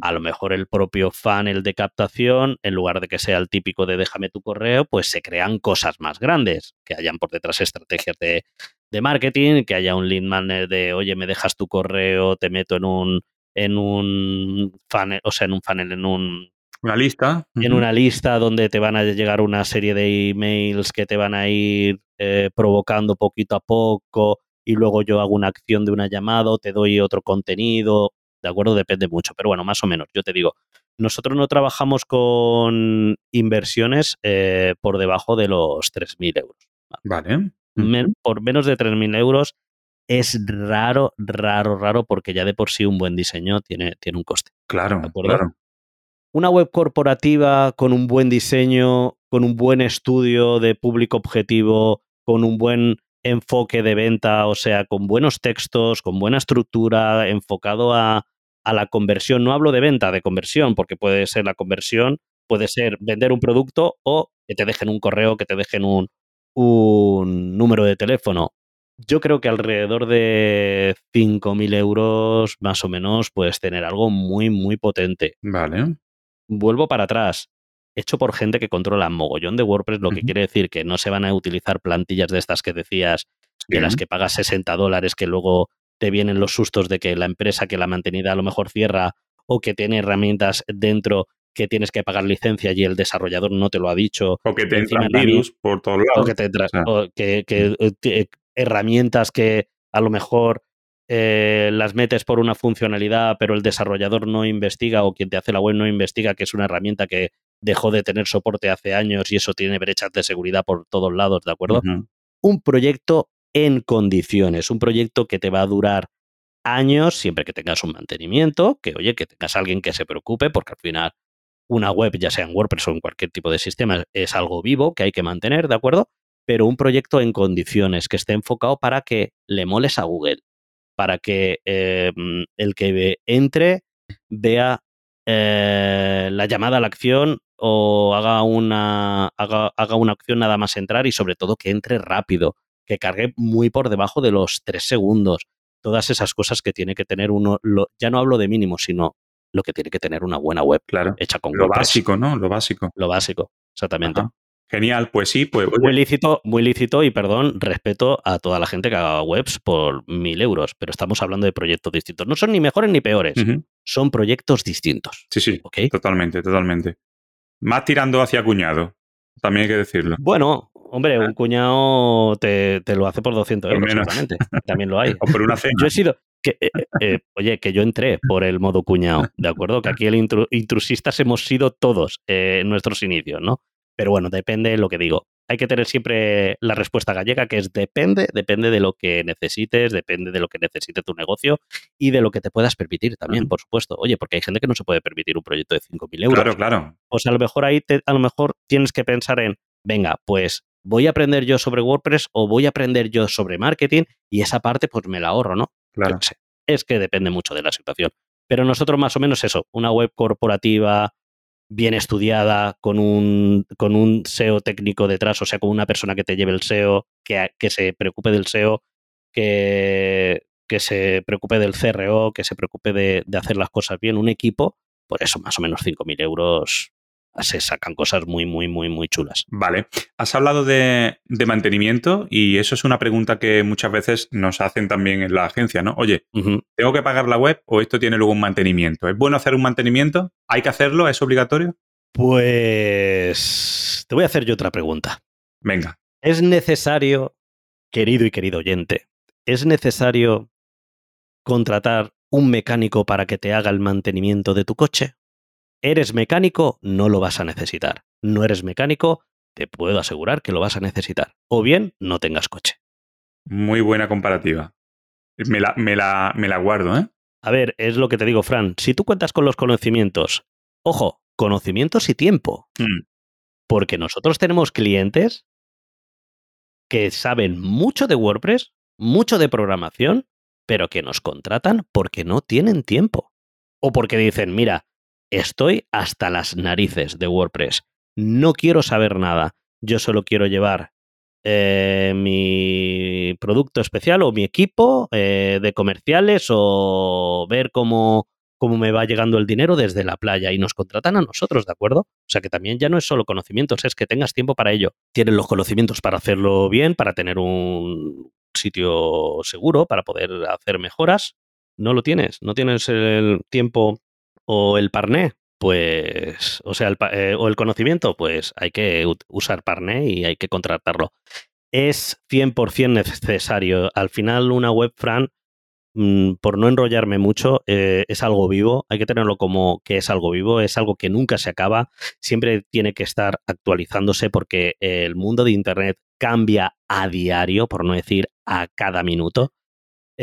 a lo mejor el propio funnel de captación, en lugar de que sea el típico de déjame tu correo, pues se crean cosas más grandes, que hayan por detrás estrategias de, de marketing, que haya un lead manager de oye, me dejas tu correo, te meto en un en un funnel, o sea, en un funnel, en un
una lista.
En una lista donde te van a llegar una serie de emails que te van a ir eh, provocando poquito a poco y luego yo hago una acción de una llamada o te doy otro contenido. ¿De acuerdo? Depende mucho. Pero bueno, más o menos, yo te digo, nosotros no trabajamos con inversiones eh, por debajo de los 3.000 euros.
Vale.
por menos de 3.000 euros es raro, raro, raro, porque ya de por sí un buen diseño tiene, tiene un coste.
Claro, claro
una web corporativa con un buen diseño, con un buen estudio de público objetivo, con un buen enfoque de venta, o sea, con buenos textos, con buena estructura, enfocado a, la conversión. No hablo de venta, de conversión, porque puede ser la conversión, puede ser vender un producto o que te dejen un correo, que te dejen un, un número de teléfono. Yo creo que alrededor de 5.000 euros más o menos puedes tener algo muy, muy potente.
Vale
vuelvo para atrás, hecho por gente que controla mogollón de WordPress, lo que quiere decir que no se van a utilizar plantillas de estas que decías, de las que pagas 60 dólares, que luego te vienen los sustos de que la empresa que la mantenida a lo mejor cierra o que tiene herramientas dentro que tienes que pagar licencia y el desarrollador no te lo ha dicho.
O que te entran virus por todos lados.
O que te entras, que, eh, herramientas que a lo mejor eh, las metes por una funcionalidad, pero el desarrollador no investiga o quien te hace la web no investiga que es una herramienta que dejó de tener soporte hace años y eso tiene brechas de seguridad por todos lados, ¿de acuerdo? Un proyecto en condiciones, un proyecto que te va a durar años siempre que tengas un mantenimiento, que oye, que tengas alguien que se preocupe, porque al final una web, ya sea en WordPress o en cualquier tipo de sistema, es algo vivo que hay que mantener, ¿de acuerdo? Pero un proyecto en condiciones que esté enfocado para que le moles a Google, para que em, el que entre vea eh, la llamada a la acción o haga una, haga, una acción nada más entrar y sobre todo que entre rápido, que cargue muy por debajo de los tres segundos. Todas esas cosas que tiene que tener uno, ya no hablo de mínimo, sino lo que tiene que tener una buena web
claro.
hecha con
Lo básico, ¿no? Lo básico.
Lo básico, exactamente.
Genial, pues sí, pues.
Muy lícito, muy lícito y perdón, respeto a toda la gente que haga webs por mil euros, pero estamos hablando de proyectos distintos. No son ni mejores ni peores, son proyectos distintos.
Sí, sí, totalmente, totalmente. Más tirando hacia cuñado, también hay que decirlo.
Bueno, hombre, un cuñado te, lo hace por 200 euros, seguramente. También lo hay. *laughs*
o por una cena.
Yo he sido, que, eh, eh, oye, que yo entré por el modo cuñado, ¿de acuerdo? Que aquí el intrusistas hemos sido todos eh, en nuestros inicios, ¿no? Pero bueno, depende de lo que digo. Hay que tener siempre la respuesta gallega, que es depende, depende de lo que necesites, depende de lo que necesite tu negocio y de lo que te puedas permitir también, por supuesto. Oye, porque hay gente que no se puede permitir un proyecto de 5.000 euros.
Claro, claro.
Pues a lo mejor ahí a lo mejor tienes que pensar en, venga, pues voy a aprender yo sobre WordPress o voy a aprender yo sobre marketing y esa parte pues me la ahorro, ¿no?
Claro.
Es que depende mucho de la situación. Pero nosotros más o menos eso, una web corporativa, bien estudiada, con un, con un SEO técnico detrás, o sea, con una persona que te lleve el SEO, que, que se preocupe del SEO, que, que, se preocupe del CRO, que se preocupe de, de, hacer las cosas bien, un equipo, por eso más o menos 5.000 euros se sacan cosas muy, muy, muy, muy chulas.
Vale. Has hablado de, mantenimiento y eso es una pregunta que muchas veces nos hacen también en la agencia, ¿no? Oye, ¿tengo que pagar la web o esto tiene luego un mantenimiento? ¿Es bueno hacer un mantenimiento? ¿Hay que hacerlo? ¿Es obligatorio?
Pues te voy a hacer yo otra pregunta.
Venga.
¿Es necesario, querido y querido oyente, es necesario contratar un mecánico para que te haga el mantenimiento de tu coche? ¿Eres mecánico? No lo vas a necesitar. ¿No eres mecánico? Te puedo asegurar que lo vas a necesitar. O bien, no tengas coche.
Muy buena comparativa. Me la, me la, guardo, ¿eh?
A ver, es lo que te digo, Fran. Si tú cuentas con los conocimientos, ojo, conocimientos y tiempo. Mm. Porque nosotros tenemos clientes que saben mucho de WordPress, mucho de programación, pero que nos contratan porque no tienen tiempo. O porque dicen, mira, Estoy hasta las narices de WordPress. No quiero saber nada. yo solo quiero llevar eh, mi producto especial o mi equipo eh, de comerciales o ver cómo, cómo me va llegando el dinero desde la playa y nos contratan a nosotros, ¿de acuerdo? O sea que también ya no es solo conocimientos, es que tengas tiempo para ello. Tienes los conocimientos para hacerlo bien, para tener un sitio seguro, para poder hacer mejoras. No lo tienes, no tienes el tiempo o el parné, pues, o sea, el, eh, o el conocimiento, pues hay que usar Parné y hay que contratarlo. Es 100% necesario. Al final, una web, Fran, mm, por no enrollarme mucho, eh, es algo vivo. Hay que tenerlo como que es algo vivo, es algo que nunca se acaba. Siempre tiene que estar actualizándose porque el mundo de Internet cambia a diario, por no decir a cada minuto.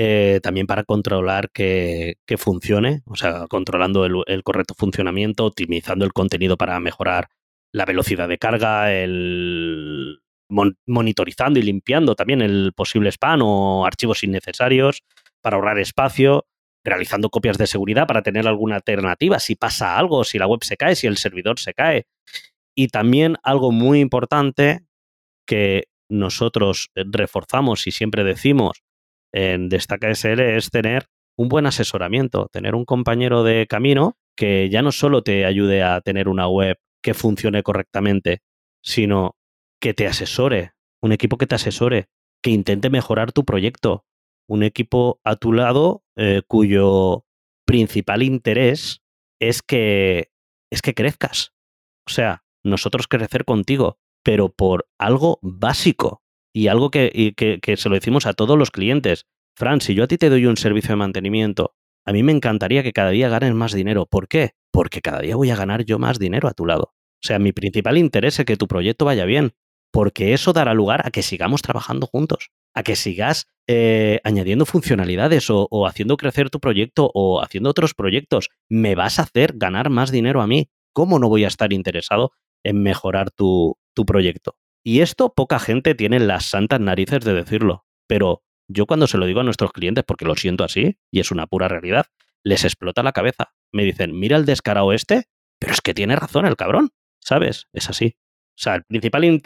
Eh, también para controlar que, funcione, o sea, controlando el, correcto funcionamiento, optimizando el contenido para mejorar la velocidad de carga, el monitorizando y limpiando también el posible spam o archivos innecesarios para ahorrar espacio, realizando copias de seguridad para tener alguna alternativa si pasa algo, si la web se cae, si el servidor se cae. Y también algo muy importante que nosotros reforzamos y siempre decimos en Destaca SL es tener un buen asesoramiento, tener un compañero de camino que ya no solo te ayude a tener una web que funcione correctamente, sino que te asesore, un equipo que te asesore, que intente mejorar tu proyecto, un equipo a tu lado eh, cuyo principal interés es que es que crezcas. O sea, nosotros crecer contigo, pero por algo básico, y algo que, que, se lo decimos a todos los clientes. Fran, si yo a ti te doy un servicio de mantenimiento, a mí me encantaría que cada día ganes más dinero. ¿Por qué? Porque cada día voy a ganar yo más dinero a tu lado. O sea, mi principal interés es que tu proyecto vaya bien, porque eso dará lugar a que sigamos trabajando juntos, a que sigas eh, añadiendo funcionalidades o, o, haciendo crecer tu proyecto o haciendo otros proyectos. Me vas a hacer ganar más dinero a mí. ¿Cómo no voy a estar interesado en mejorar tu, tu proyecto? Y esto poca gente tiene las santas narices de decirlo, pero yo cuando se lo digo a nuestros clientes, porque lo siento así, y es una pura realidad, les explota la cabeza. Me dicen, mira el descarado este, pero es que tiene razón el cabrón, ¿sabes? Es así. O sea,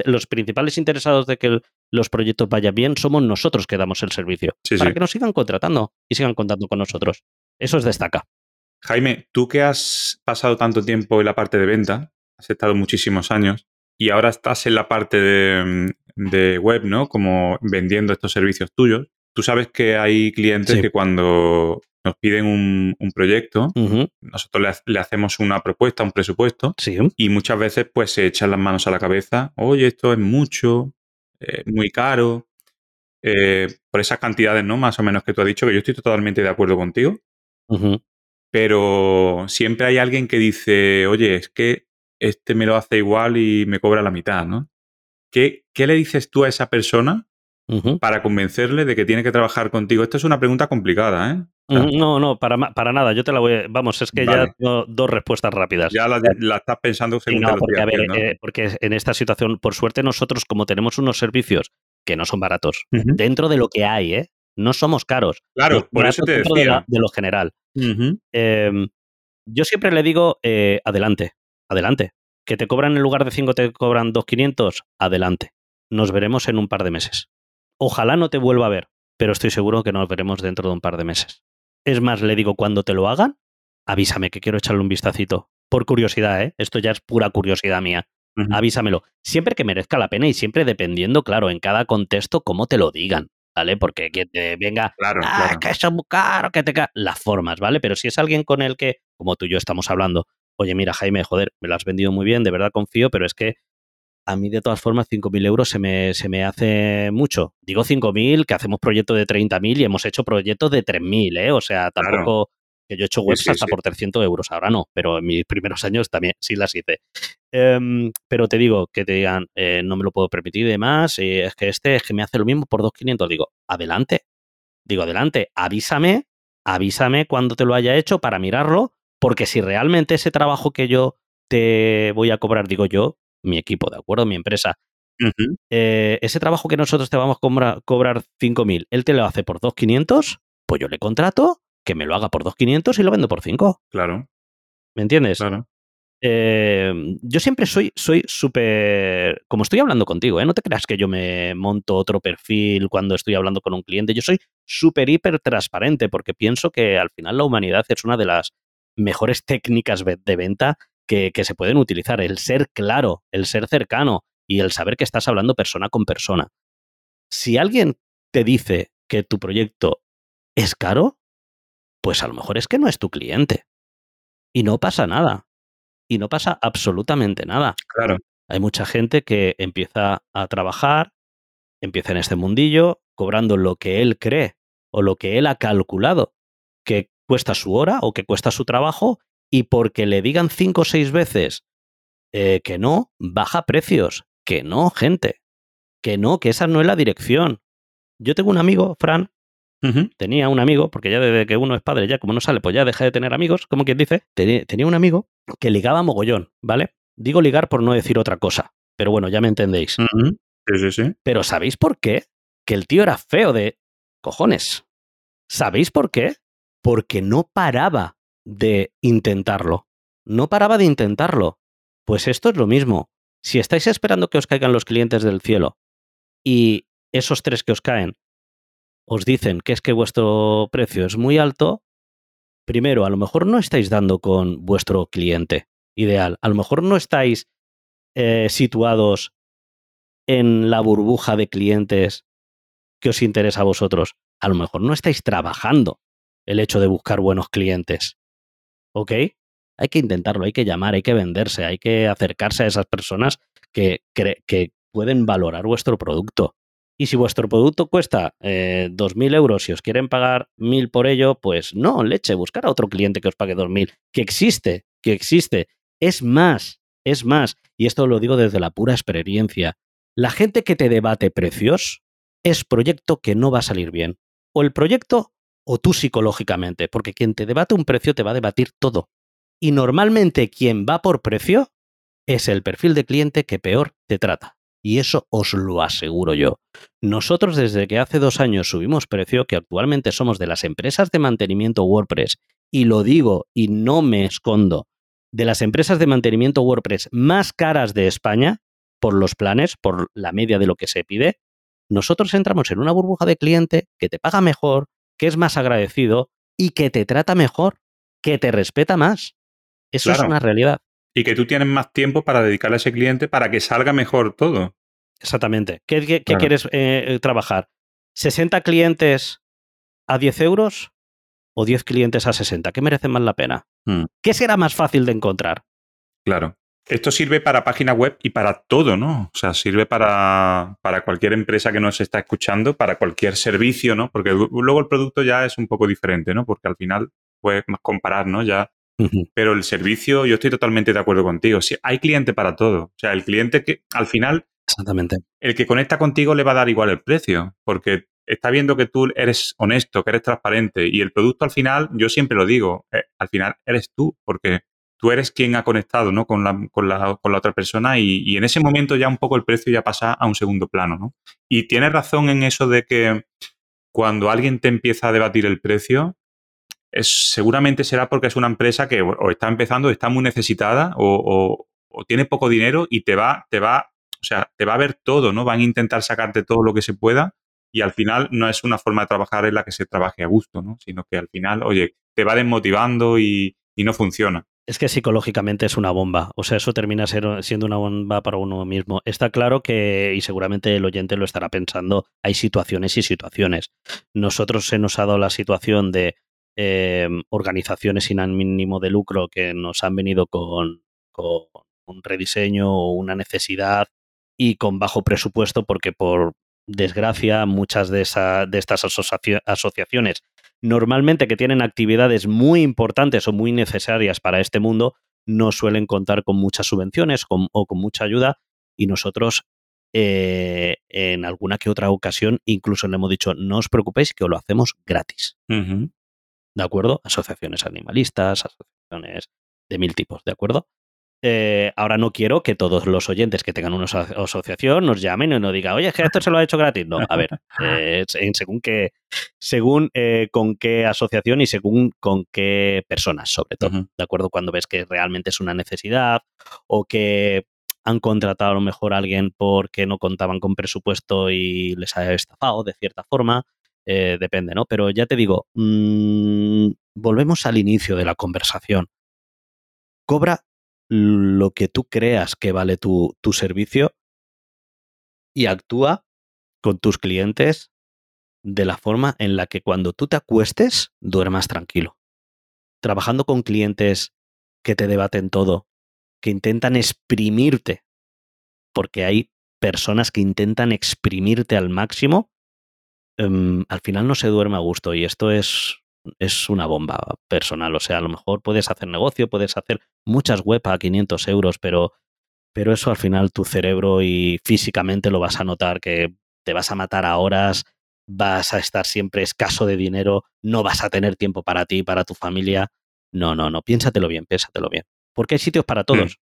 los principales interesados de que los proyectos vayan bien somos nosotros que damos el servicio. para que nos sigan contratando y sigan contando con nosotros. Eso es destaca.
Jaime, tú que has pasado tanto tiempo en la parte de venta, has estado muchísimos años, y ahora estás en la parte de, web, ¿no? Como vendiendo estos servicios tuyos. Tú sabes que hay clientes que cuando nos piden un, proyecto, nosotros le, hacemos una propuesta, un presupuesto, y muchas veces pues se echan las manos a la cabeza, oye, esto es mucho, eh, muy caro, eh, por esas cantidades, ¿no? Más o menos que tú has dicho, que yo estoy totalmente de acuerdo contigo, pero siempre hay alguien que dice, oye, es que este me lo hace igual y me cobra la mitad, ¿no? ¿Qué, qué le dices tú a esa persona para convencerle de que tiene que trabajar contigo? Esto es una pregunta complicada, ¿eh?
no, no, para, para nada. Yo te la voy a... Vamos, es que ya tengo dos respuestas rápidas.
Ya la, estás pensando según
no, porque, a ver, eh, porque en esta situación, por suerte, nosotros, como tenemos unos servicios que no son baratos, dentro de lo que hay, ¿eh? No somos caros.
Claro, por eso te decía.
De, lo general. Em, yo siempre le digo, eh, adelante adelante. ¿Que te cobran en lugar de 5 te cobran 2.500? Adelante. Nos veremos en un par de meses. Ojalá no te vuelva a ver, pero estoy seguro que nos veremos dentro de un par de meses. Es más, le digo, cuando te lo hagan, avísame que quiero echarle un vistacito. Por curiosidad, ¿eh? Esto ya es pura curiosidad mía. Avísamelo. Siempre que merezca la pena y siempre dependiendo, claro, en cada contexto, cómo te lo digan. ¿Vale? Porque que te venga,
claro,
ah, que eso es muy caro, que te Las formas, ¿vale? Pero si es alguien con el que, como tú y yo estamos hablando, oye, mira, Jaime, joder, me lo has vendido muy bien, de verdad confío, pero es que a mí de todas formas 5.000 euros se me, se me hace mucho. Digo 5.000, que hacemos proyectos de 30.000 y hemos hecho proyectos de 3.000, ¿eh? O sea, tampoco... Que yo he hecho webs hasta por 300 euros, ahora no, pero en mis primeros años también *laughs* sí las hice. Em, pero te digo, que te digan, eh, no me lo puedo permitir y demás, y es que este es que me hace lo mismo por 2.500. Digo, adelante. Digo, adelante, avísame, avísame cuando te lo haya hecho para mirarlo porque si realmente ese trabajo que yo te voy a cobrar, digo yo, mi equipo, ¿de acuerdo? Mi empresa, eh, ese trabajo que nosotros te vamos a cobrar, 5.000, él te lo hace por 2.500, pues yo le contrato que me lo haga por 2.500 y lo vendo por 5.
Claro.
¿Me entiendes?
Claro.
eh, yo siempre soy soy súper, como estoy hablando contigo, ¿eh? no te creas que yo me monto otro perfil cuando estoy hablando con un cliente, yo soy súper hiper transparente porque pienso que al final la humanidad es una de las mejores técnicas de venta que, que se pueden utilizar, el ser claro, el ser cercano y el saber que estás hablando persona con persona. Si alguien te dice que tu proyecto es caro, pues a lo mejor es que no es tu cliente. Y no pasa nada y no pasa absolutamente nada.
Claro.
Hay mucha gente que empieza a trabajar, empieza en este mundillo, cobrando lo que él cree o lo que él ha calculado cuesta su hora o que cuesta su trabajo y porque le digan cinco o seis veces eh, que no, baja precios, que no, gente, que no, que esa no es la dirección. Yo tengo un amigo, Fran, tenía un amigo, porque ya desde que uno es padre, ya como no sale, pues ya deja de tener amigos, como quien dice, tenía un amigo que ligaba mogollón, ¿vale? Digo ligar por no decir otra cosa, pero bueno, ya me entendéis.
Sí, sí, sí.
Pero ¿sabéis por qué? Que el tío era feo de cojones. ¿Sabéis por qué? Porque no paraba de intentarlo. No paraba de intentarlo. Pues esto es lo mismo. Si estáis esperando que os caigan los clientes del cielo y esos tres que os caen os dicen que es que vuestro precio es muy alto, primero, a lo mejor no estáis dando con vuestro cliente ideal, a lo mejor no estáis eh, situados en la burbuja de clientes que os interesa a vosotros, a lo mejor no estáis trabajando el hecho de buscar buenos clientes. ¿Ok? Hay que intentarlo, hay que llamar, hay que venderse, hay que acercarse a esas personas que, que pueden valorar vuestro producto. Y si vuestro producto cuesta eh, 2.000 euros y os quieren pagar 1.000 por ello, pues no, leche, buscar a otro cliente que os pague 2.000, que existe, que existe. Es más, es más, y esto lo digo desde la pura experiencia, la gente que te debate precios es proyecto que no va a salir bien. O el proyecto o tú psicológicamente, porque quien te debate un precio te va a debatir todo. Y normalmente quien va por precio es el perfil de cliente que peor te trata y eso os lo aseguro yo. Nosotros desde que hace dos años subimos precio, que actualmente somos de las empresas de mantenimiento WordPress, y lo digo y no me escondo, de las empresas de mantenimiento WordPress más caras de España, por los planes, por la media de lo que se pide, nosotros entramos en una burbuja de cliente que te paga mejor, que es más agradecido y que te trata mejor, que te respeta más. Eso es una realidad.
Y que tú tienes más tiempo para dedicarle a ese cliente para que salga mejor todo.
Exactamente. ¿Qué, quieres eh, eh, trabajar? ¿60 clientes a 10 euros o 10 clientes a 60? ¿Qué merece más la pena? Hmm. ¿Qué será más fácil de encontrar?
Claro. Esto sirve para página web y para todo, ¿no? O sea, sirve para, para, cualquier empresa que nos está escuchando, para cualquier servicio, ¿no? Porque luego el producto ya es un poco diferente, ¿no? Porque al final puedes comparar, ¿no? Ya pero el servicio, yo estoy totalmente de acuerdo contigo. Si hay cliente para todo. O sea, el cliente que al final.
Exactamente.
El que conecta contigo le va a dar igual el precio. Porque está viendo que tú eres honesto, que eres transparente. Y el producto al final, yo siempre lo digo, eh, al final eres tú. Porque tú eres quien ha conectado ¿no? con, la, otra persona. Y, en ese momento ya un poco el precio ya pasa a un segundo plano. ¿no? Y tienes razón en eso de que cuando alguien te empieza a debatir el precio, seguramente será porque es una empresa que o está empezando, está muy necesitada o, tiene poco dinero y te va, te va, o sea, te va a ver todo, ¿no? Van a intentar sacarte todo lo que se pueda y al final no es una forma de trabajar en la que se trabaje a gusto, ¿no? Sino que al final, oye, te va desmotivando y no funciona.
Es que psicológicamente es una bomba, o sea, eso termina siendo una bomba para uno mismo. Está claro que, y seguramente el oyente lo estará pensando, hay situaciones y situaciones. Nosotros se nos ha dado la situación de Em, organizaciones sin ánimo de lucro que nos han venido con, un rediseño o una necesidad y con bajo presupuesto porque por desgracia muchas de, de estas asociaciones normalmente que tienen actividades muy importantes o muy necesarias para este mundo no suelen contar con muchas subvenciones o con mucha ayuda y nosotros eh, en alguna que otra ocasión incluso le hemos dicho no os preocupéis que lo hacemos gratis. ¿de acuerdo? Asociaciones animalistas, asociaciones de mil tipos, ¿de acuerdo? Eh, ahora no quiero que todos los oyentes que tengan una asociación nos llamen y nos digan, oye, es que esto se lo ha hecho gratis. No, a ver, *laughs* eh, según qué, según eh, con qué asociación y según con qué personas, sobre todo. ¿De acuerdo? Cuando ves que realmente es una necesidad o que han contratado a lo mejor a alguien porque no contaban con presupuesto y les ha estafado de cierta forma. depende, ¿no? Pero ya te digo, mm, volvemos al inicio de la conversación. Cobra lo que tú creas que vale tu, tu servicio y actúa con tus clientes de la forma en la que cuando tú te acuestes duermas tranquilo. Trabajando con clientes que te debaten todo, que intentan exprimirte, porque hay personas que intentan exprimirte al máximo, em, al final no se duerme a gusto y esto es es una bomba personal. O sea, a lo mejor puedes hacer negocio, puedes hacer muchas web a 500 euros, pero, pero eso al final tu cerebro y físicamente lo vas a notar que te vas a matar a horas, vas a estar siempre escaso de dinero, no vas a tener tiempo para ti, para tu familia. No, no, no, piénsatelo bien, piénsatelo bien. Porque hay sitios para mm. todos.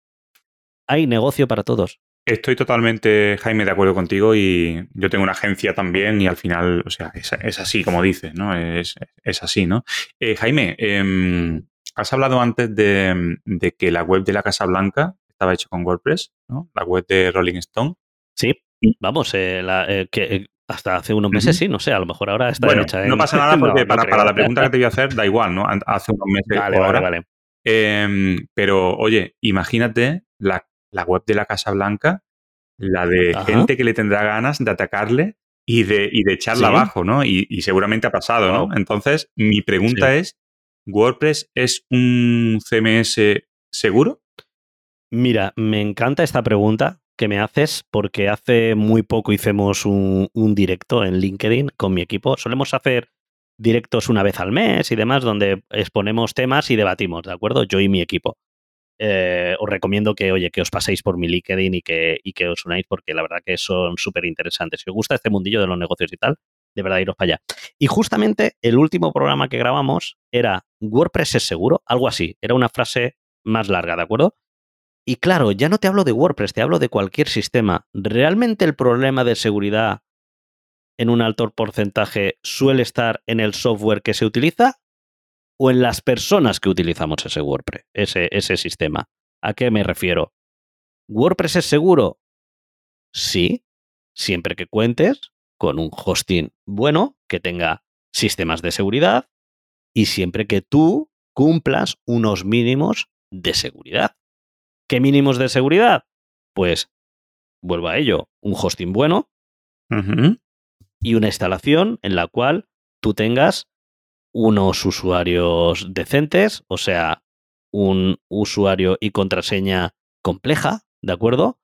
Hay negocio para todos.
Estoy totalmente, Jaime, de acuerdo contigo y yo tengo una agencia también y al final, o sea, es, así como dices, ¿no? Es, así, ¿no? Eh, Jaime, em, has hablado antes de, que la web de la Casa Blanca estaba hecha con WordPress, ¿no? La web de Rolling Stone.
Sí, vamos, eh, eh, que, hasta hace unos meses sí, no sé, a lo mejor ahora está hecha.
No pasa *laughs* nada porque para, la pregunta que te voy a hacer da igual, ¿no? Hace unos meses. Vale, vale, vale. Em, pero, oye, imagínate la la web de la Casa Blanca, la de gente que le tendrá ganas de atacarle y de, y de echarla abajo, ¿no? Y, seguramente ha pasado, ¿no? Entonces, mi pregunta es, ¿WordPress es un CMS seguro?
Mira, me encanta esta pregunta que me haces porque hace muy poco hicimos un, un, directo en LinkedIn con mi equipo. Solemos hacer directos una vez al mes y demás donde exponemos temas y debatimos, ¿de acuerdo? Yo y mi equipo. Eh, os recomiendo que, oye, que os paséis por mi LinkedIn y que, y que os unáis porque la verdad que son súper interesantes. Si os gusta este mundillo de los negocios y tal, de verdad iros para allá. Y justamente el último programa que grabamos era WordPress es seguro, algo así, era una frase más larga, ¿de acuerdo? Y claro, ya no te hablo de WordPress, te hablo de cualquier sistema. ¿Realmente el problema de seguridad en un alto porcentaje suele estar en el software que se utiliza o en las personas que utilizamos ese WordPress, ese, ese sistema. ¿A qué me refiero? ¿WordPress es seguro? Sí, siempre que cuentes con un hosting bueno, que tenga sistemas de seguridad y siempre que tú cumplas unos mínimos de seguridad. ¿Qué mínimos de seguridad? Pues, vuelvo a ello, un hosting bueno y una instalación en la cual tú tengas unos usuarios decentes, o sea, un usuario y contraseña compleja, ¿de acuerdo?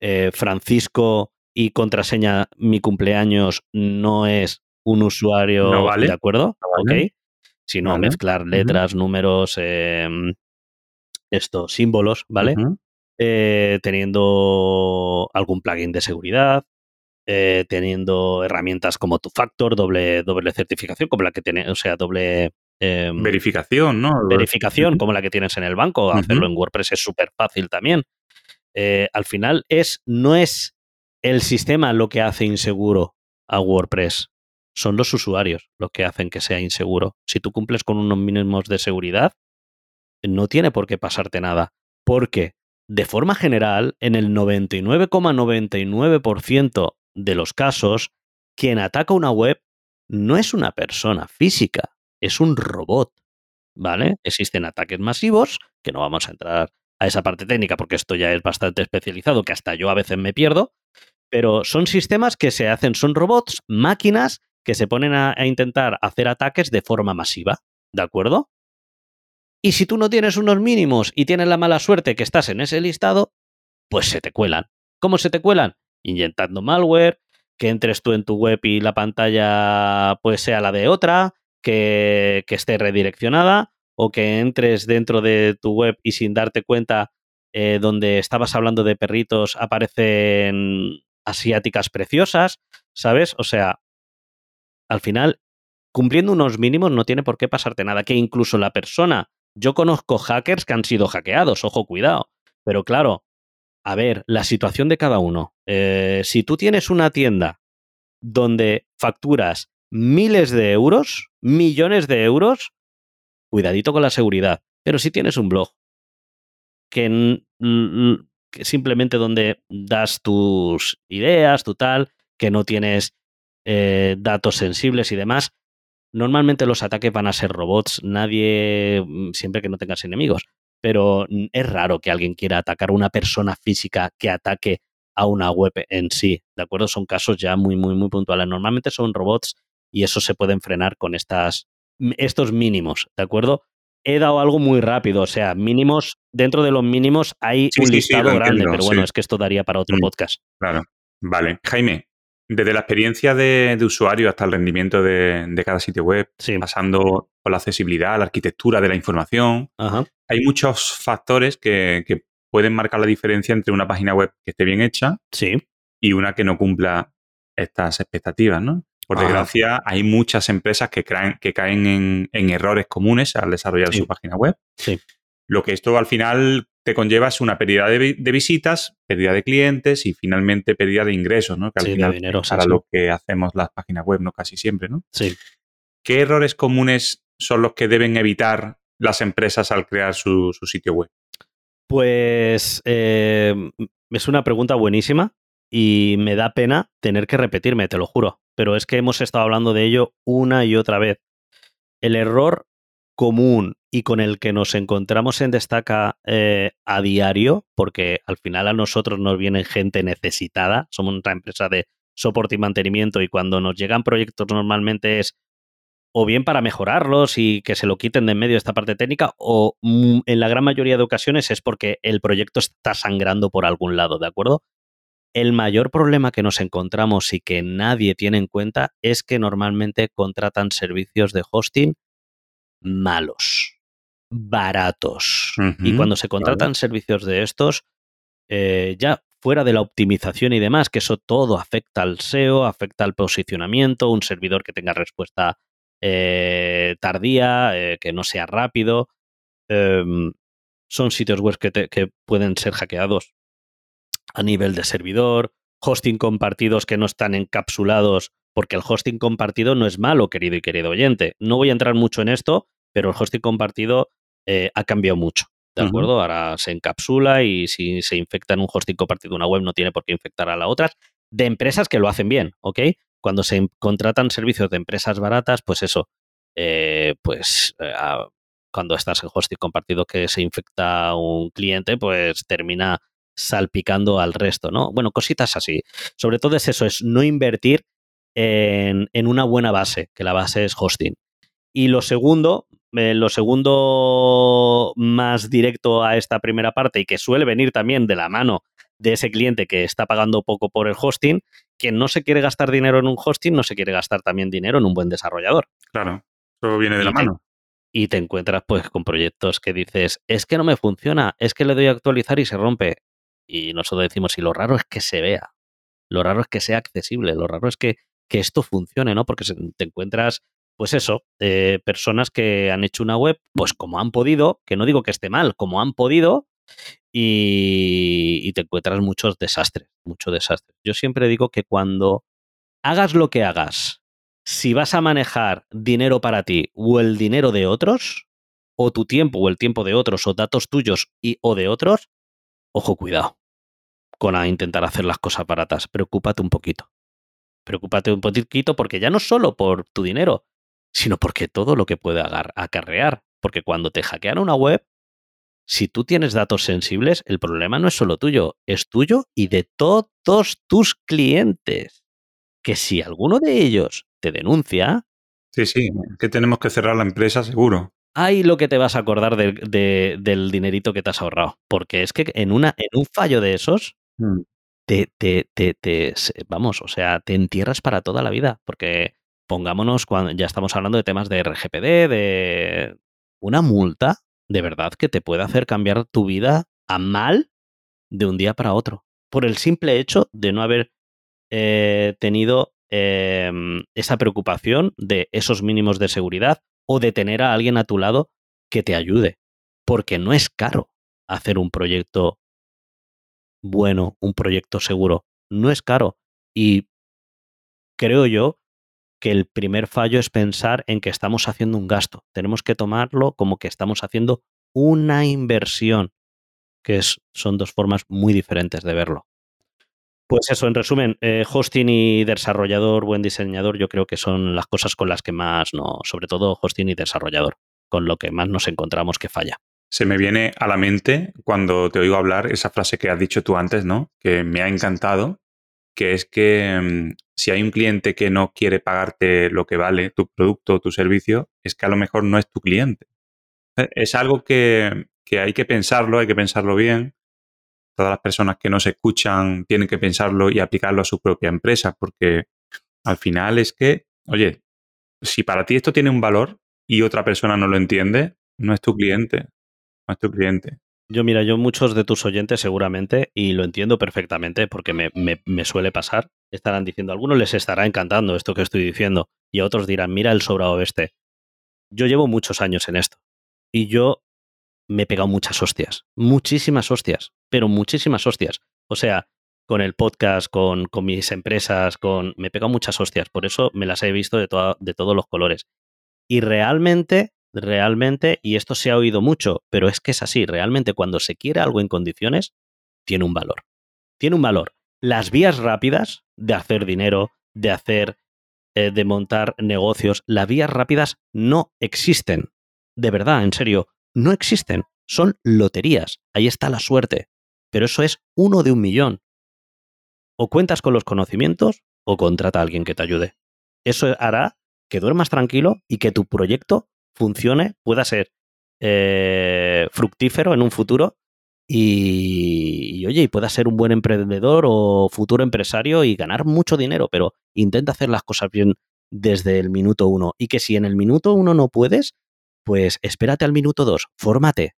Eh, Francisco y contraseña mi cumpleaños no es un usuario, ¿de acuerdo? Ok. Sino mezclar letras, números, em, estos símbolos, ¿vale? Eh, teniendo algún plugin de seguridad, eh, teniendo herramientas como tu factor, doble, doble certificación, como la que tiene, o sea, doble
em, verificación, ¿no?
Verificación, como la que tienes en el banco. Hacerlo en WordPress es súper fácil también. Eh, al final es, no es el sistema lo que hace inseguro a WordPress, son los usuarios lo que hacen que sea inseguro. Si tú cumples con unos mínimos de seguridad, no tiene por qué pasarte nada, porque de forma general, en el 99,99% de los casos, quien ataca una web no es una persona física, es un robot. ¿Vale? Existen ataques masivos, que no vamos a entrar a esa parte técnica porque esto ya es bastante especializado, que hasta yo a veces me pierdo, pero son sistemas que se hacen, son robots, máquinas que se ponen a, a intentar hacer ataques de forma masiva, ¿de acuerdo? Y si tú no tienes unos mínimos y tienes la mala suerte que estás en ese listado, pues se te cuelan. ¿Cómo se te cuelan? Inyectando malware, que entres tú en tu web y la pantalla pues sea la de otra, que, esté redireccionada, o que entres dentro de tu web y sin darte cuenta eh, donde estabas hablando de perritos aparecen asiáticas preciosas, ¿sabes? O sea, al final, cumpliendo unos mínimos no tiene por qué pasarte nada, que incluso la persona, yo conozco hackers que han sido hackeados, ojo, cuidado, Pero claro, a ver, la situación de cada uno. Eh, si tú tienes una tienda donde facturas miles de euros, millones de euros, cuidadito con la seguridad. Pero si tienes un blog que, simplemente donde das tus ideas, tu tal, que no tienes eh, datos sensibles y demás, normalmente los ataques van a ser robots, nadie, mm, siempre que no tengas enemigos. Pero es raro que alguien quiera atacar a una persona física que ataque a una web en sí, ¿de acuerdo? Son casos ya muy, muy, muy puntuales. Normalmente son robots y eso se pueden frenar con estas, estos mínimos, ¿de acuerdo? He dado algo muy rápido, o sea, mínimos, dentro de los mínimos hay un listado grande, pero bueno, es que esto daría para otro mm, podcast.
Claro, vale. Jaime, desde la experiencia de, usuario hasta el rendimiento de, cada sitio web, pasando la accesibilidad, la arquitectura de la información, hay muchos factores que, pueden marcar la diferencia entre una página web que esté bien hecha y una que no cumpla estas expectativas, ¿no? Por desgracia, hay muchas empresas que, que caen en, errores comunes al desarrollar su página web. Lo que esto al final te conlleva es una pérdida de, visitas, pérdida de clientes y finalmente pérdida de ingresos, ¿no? Que al final dinero, para lo que hacemos las páginas web, ¿no? Casi siempre, ¿no?
Sí.
¿Qué errores comunes son los que deben evitar las empresas al crear su, sitio web?
Pues eh, es una pregunta buenísima y me da pena tener que repetirme, te lo juro pero es que hemos estado hablando de ello una y otra vez. El error común y con el que nos encontramos en Destaca eh, a diario, porque al final a nosotros nos viene gente necesitada, somos una empresa de soporte y mantenimiento y cuando nos llegan proyectos normalmente es o bien para mejorarlos y que se lo quiten de en medio esta parte técnica, o mm, en la gran mayoría de ocasiones es porque el proyecto está sangrando por algún lado, ¿de acuerdo? El mayor problema que nos encontramos y que nadie tiene en cuenta es que normalmente contratan servicios de hosting malos, baratos. y cuando se contratan servicios de estos, eh, ya fuera de la optimización y demás, que eso todo afecta al SEO, afecta al posicionamiento, un servidor que tenga respuesta eh, tardía, eh, que no sea rápido. Em, son sitios web que pueden ser hackeados a nivel de servidor, hosting compartidos que no están encapsulados, porque el hosting compartido no es malo, querido y querido oyente. No voy a entrar mucho en esto, pero el hosting compartido eh, ha cambiado mucho. ¿De acuerdo? Ahora se encapsula y si se infecta en un hosting compartido una web no tiene por qué infectar a la otra. De empresas que lo hacen bien, ¿ok? Cuando se contratan servicios de empresas baratas, pues eso, eh, pues eh, cuando estás en hosting compartido que se infecta un cliente, pues termina salpicando al resto, ¿no? Bueno, cositas así. Sobre todo es eso, es no invertir en, una buena base, que la base es hosting. Y lo segundo, eh, lo segundo más directo a esta primera parte y que suele venir también de la mano de ese cliente que está pagando poco por el hosting, que no se quiere gastar dinero en un hosting, no se quiere gastar también dinero en un buen desarrollador.
Claro, todo viene de la mano.
Y te encuentras pues con proyectos que dices, es que no me funciona, es que le doy a actualizar y se rompe. Y nosotros decimos, y lo raro es que se vea, lo raro es que sea accesible, lo raro es que, esto funcione, ¿no? Porque te encuentras, pues eso, eh, personas que han hecho una web, pues como han podido, que no digo que esté mal, como han podido, y, te encuentras muchos desastres, mucho desastre. Yo siempre digo que cuando hagas lo que hagas, si vas a manejar dinero para ti o el dinero de otros, o tu tiempo o el tiempo de otros, o datos tuyos y, o de otros, ojo, cuidado con intentar hacer las cosas baratas. Preocúpate un poquito. Preocúpate un poquito porque ya no solo por tu dinero, sino porque todo lo que puede acarrear. Porque cuando te hackean una web, si tú tienes datos sensibles, el problema no es solo tuyo, es tuyo y de todos tus clientes. Que si alguno de ellos te denuncia...
Sí, sí, que tenemos que cerrar la empresa seguro
ahí lo que te vas a acordar del dinerito que te has ahorrado. Porque es que en, una, en un fallo de esos, mm. te, te, te, vamos, o sea, te entierras para toda la vida. Porque pongámonos, cuando ya estamos hablando de temas de RGPD, de una multa, de verdad, que te puede hacer cambiar tu vida a mal de un día para otro. Por el simple hecho de no haber eh, tenido em, esa preocupación de esos mínimos de seguridad o de tener a alguien a tu lado que te ayude, porque no es caro hacer un proyecto bueno, un proyecto seguro. No es caro. Y creo yo que el primer fallo es pensar en que estamos haciendo un gasto. Tenemos que tomarlo como que estamos haciendo una inversión, que es, son dos formas muy diferentes de verlo. Pues eso, en resumen, eh, hosting y desarrollador, buen diseñador, yo creo que son las cosas con las que más, no, sobre todo hosting y desarrollador, con lo que más nos encontramos que falla.
Se me viene a la mente cuando te oigo hablar esa frase que has dicho tú antes, ¿no? Que me ha encantado, que es que mm, si hay un cliente que no quiere pagarte lo que vale tu producto o tu servicio, es que a lo mejor no es tu cliente. E, es algo que, que hay que pensarlo, hay que pensarlo bien. Todas las personas que nos escuchan tienen que pensarlo y aplicarlo a su propia empresa, porque al final es que, oye, si para ti esto tiene un valor y otra persona no lo entiende, no es tu cliente a tu cliente.
Yo, mira, yo muchos de tus oyentes seguramente, y lo entiendo perfectamente porque me, me, suele pasar, estarán diciendo, a algunos les estará encantando esto que estoy diciendo, y a otros dirán, mira el sobrado este. Yo llevo muchos años en esto, y yo me he pegado muchas hostias, muchísimas hostias, pero muchísimas hostias. O sea, con el podcast, con, con mis empresas, con... Me he pegado muchas hostias, por eso me las he visto de, de todos los colores. Y realmente realmente, y esto se ha oído mucho, pero es que es así, realmente cuando se quiere algo en condiciones, tiene un valor. Tiene un valor. Las vías rápidas de hacer dinero, de hacer, eh, de montar negocios, las vías rápidas no existen. De verdad, en serio, no existen. Son loterías. Ahí está la suerte. Pero eso es uno de un millón. O cuentas con los conocimientos o contrata a alguien que te ayude. Eso hará que duermas tranquilo y que tu proyecto funcione, pueda ser eh, fructífero en un futuro y, oye, y pueda ser un buen emprendedor o futuro empresario y ganar mucho dinero, pero intenta hacer las cosas bien desde el minuto uno. Y que si en el minuto uno no puedes, pues espérate al minuto dos, fórmate.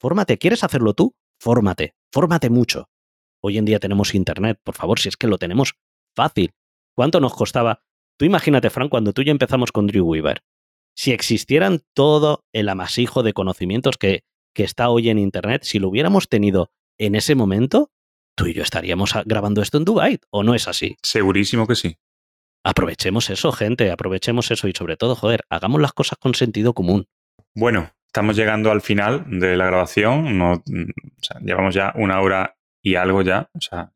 Fórmate, ¿quieres hacerlo tú? Fórmate, fórmate mucho. Hoy en día tenemos internet, por favor, si es que lo tenemos fácil. ¿Cuánto nos costaba? Tú imagínate, Frank, cuando tú y yo empezamos con Drew Weaver si existieran todo el amasijo de conocimientos que, que está hoy en Internet, si lo hubiéramos tenido en ese momento, tú y yo estaríamos grabando esto en Dubai, ¿o no es así?
Segurísimo que sí.
Aprovechemos eso, gente, aprovechemos eso y sobre todo, joder, hagamos las cosas con sentido común.
Bueno, estamos llegando al final de la grabación, no, llevamos ya una hora y algo ya, o sea,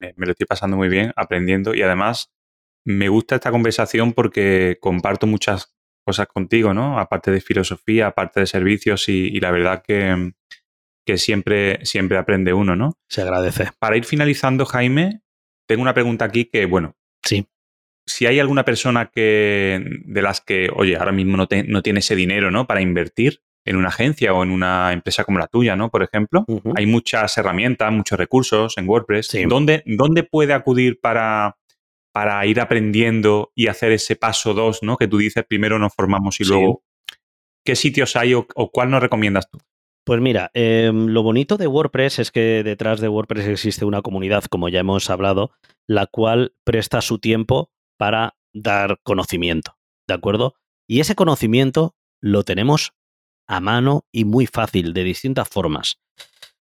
me, me lo estoy pasando muy bien aprendiendo y además me gusta esta conversación porque comparto muchas cosas contigo, ¿no? Aparte de filosofía, aparte de servicios y, la verdad que, que, siempre, siempre aprende uno, ¿no?
Se agradece.
Para ir finalizando, Jaime, tengo una pregunta aquí que, bueno.
Sí.
Si hay alguna persona que, de las que, oye, ahora mismo no, no tiene ese dinero, ¿no? Para invertir en una agencia o en una empresa como la tuya, ¿no? Por ejemplo, hay muchas herramientas, muchos recursos en WordPress. Sí. ¿Dónde, ¿Dónde puede acudir para, para ir aprendiendo y hacer ese paso dos, ¿no? Que tú dices, primero nos formamos y luego, ¿qué sitios hay o, cuál nos recomiendas tú?
Pues mira, em, lo bonito de WordPress es que detrás de WordPress existe una comunidad, como ya hemos hablado, la cual presta su tiempo para dar conocimiento, ¿de acuerdo? Y ese conocimiento lo tenemos a mano y muy fácil, de distintas formas.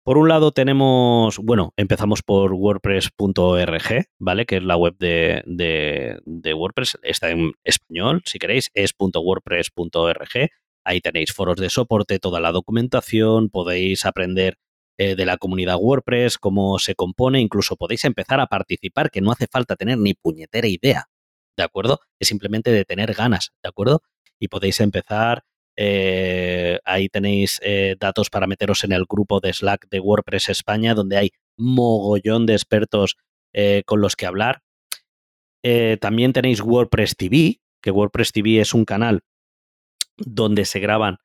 Por un lado tenemos, bueno, empezamos por wordpress.org, ¿vale? Que es la web de, de, WordPress, está en español, si queréis, es.wordpress.org. Ahí tenéis foros de soporte, toda la documentación, podéis aprender eh, de la comunidad WordPress, cómo se compone, incluso podéis empezar a participar, que no hace falta tener ni puñetera idea, ¿de acuerdo? Es simplemente de tener ganas, ¿de acuerdo? Y podéis empezar eh, ahí tenéis eh, datos para meteros en el grupo de Slack de WordPress España, donde hay mogollón de expertos eh, con los que hablar. también tenéis WordPress TV, que WordPress TV es un canal donde se graban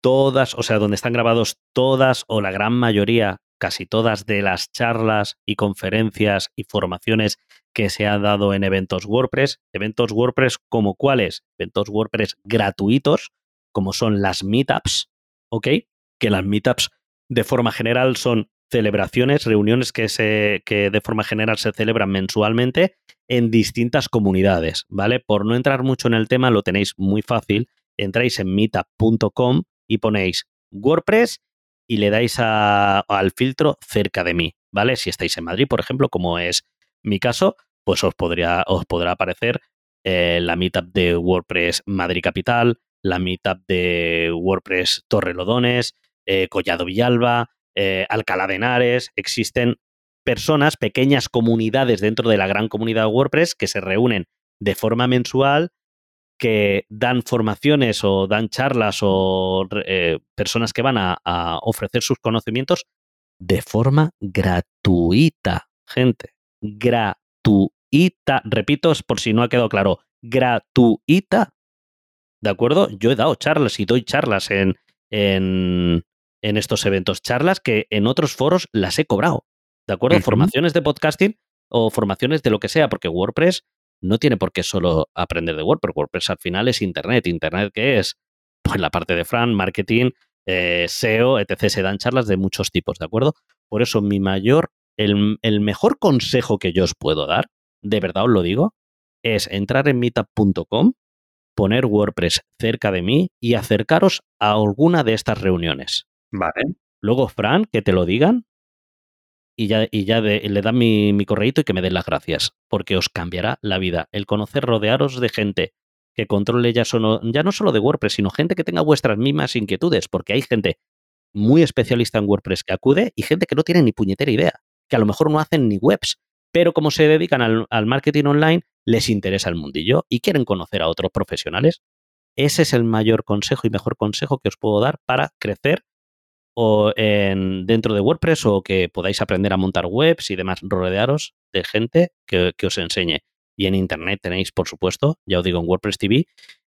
todas, o sea, donde están grabados todas o la gran mayoría, casi todas de las charlas y conferencias y formaciones que se han dado en eventos WordPress. Eventos WordPress como cuáles? Eventos WordPress gratuitos como son las meetups, ¿ok? Que las meetups de forma general son celebraciones, reuniones que, se, que de forma general se celebran mensualmente en distintas comunidades, ¿vale? Por no entrar mucho en el tema, lo tenéis muy fácil. Entráis en meetup.com y ponéis WordPress y le dais al filtro cerca de mí. ¿vale? Si estáis en Madrid, por ejemplo, como es mi caso, pues os, podría, os podrá aparecer eh, la meetup de WordPress Madrid Capital, la meetup de WordPress Torrelodones, eh, Collado Villalba, eh, Alcalá de Henares. Existen personas, pequeñas comunidades dentro de la gran comunidad de WordPress que se reúnen de forma mensual, que dan formaciones o dan charlas o eh, personas que van a, a ofrecer sus conocimientos de forma gratuita, gente. Gratuita. Repito, por si no ha quedado claro. Gratuita. ¿De acuerdo? Yo he dado charlas y doy charlas en, en, en estos eventos. Charlas que en otros foros las he cobrado. ¿De acuerdo? Formaciones de podcasting o formaciones de lo que sea, porque WordPress no tiene por qué solo aprender de WordPress. WordPress al final es Internet. ¿Internet qué es? Pues la parte de Fran, marketing, eh, SEO, etc. Se dan charlas de muchos tipos, ¿de acuerdo? Por eso mi mayor, el, el mejor consejo que yo os puedo dar, de verdad os lo digo, es entrar en meetup.com, poner WordPress cerca de mí y acercaros a alguna de estas reuniones.
Vale.
Luego, Fran, que te lo digan y ya, y ya de- le dan mi, mi correíto y que me den las gracias, porque os cambiará la vida. El conocer, rodearos de gente que controle ya, solo, ya no solo de WordPress, sino gente que tenga vuestras mismas inquietudes, porque hay gente muy especialista en WordPress que acude y gente que no tiene ni puñetera idea, que a lo mejor no hacen ni webs, pero como se dedican al, marketing online, les interesa el mundillo y quieren conocer a otros profesionales. Ese es el mayor consejo y mejor consejo que os puedo dar para crecer o en, dentro de WordPress o que podáis aprender a montar webs y demás, rodearos de gente que, que os enseñe. Y en Internet tenéis, por supuesto, ya os digo, en WordPress TV,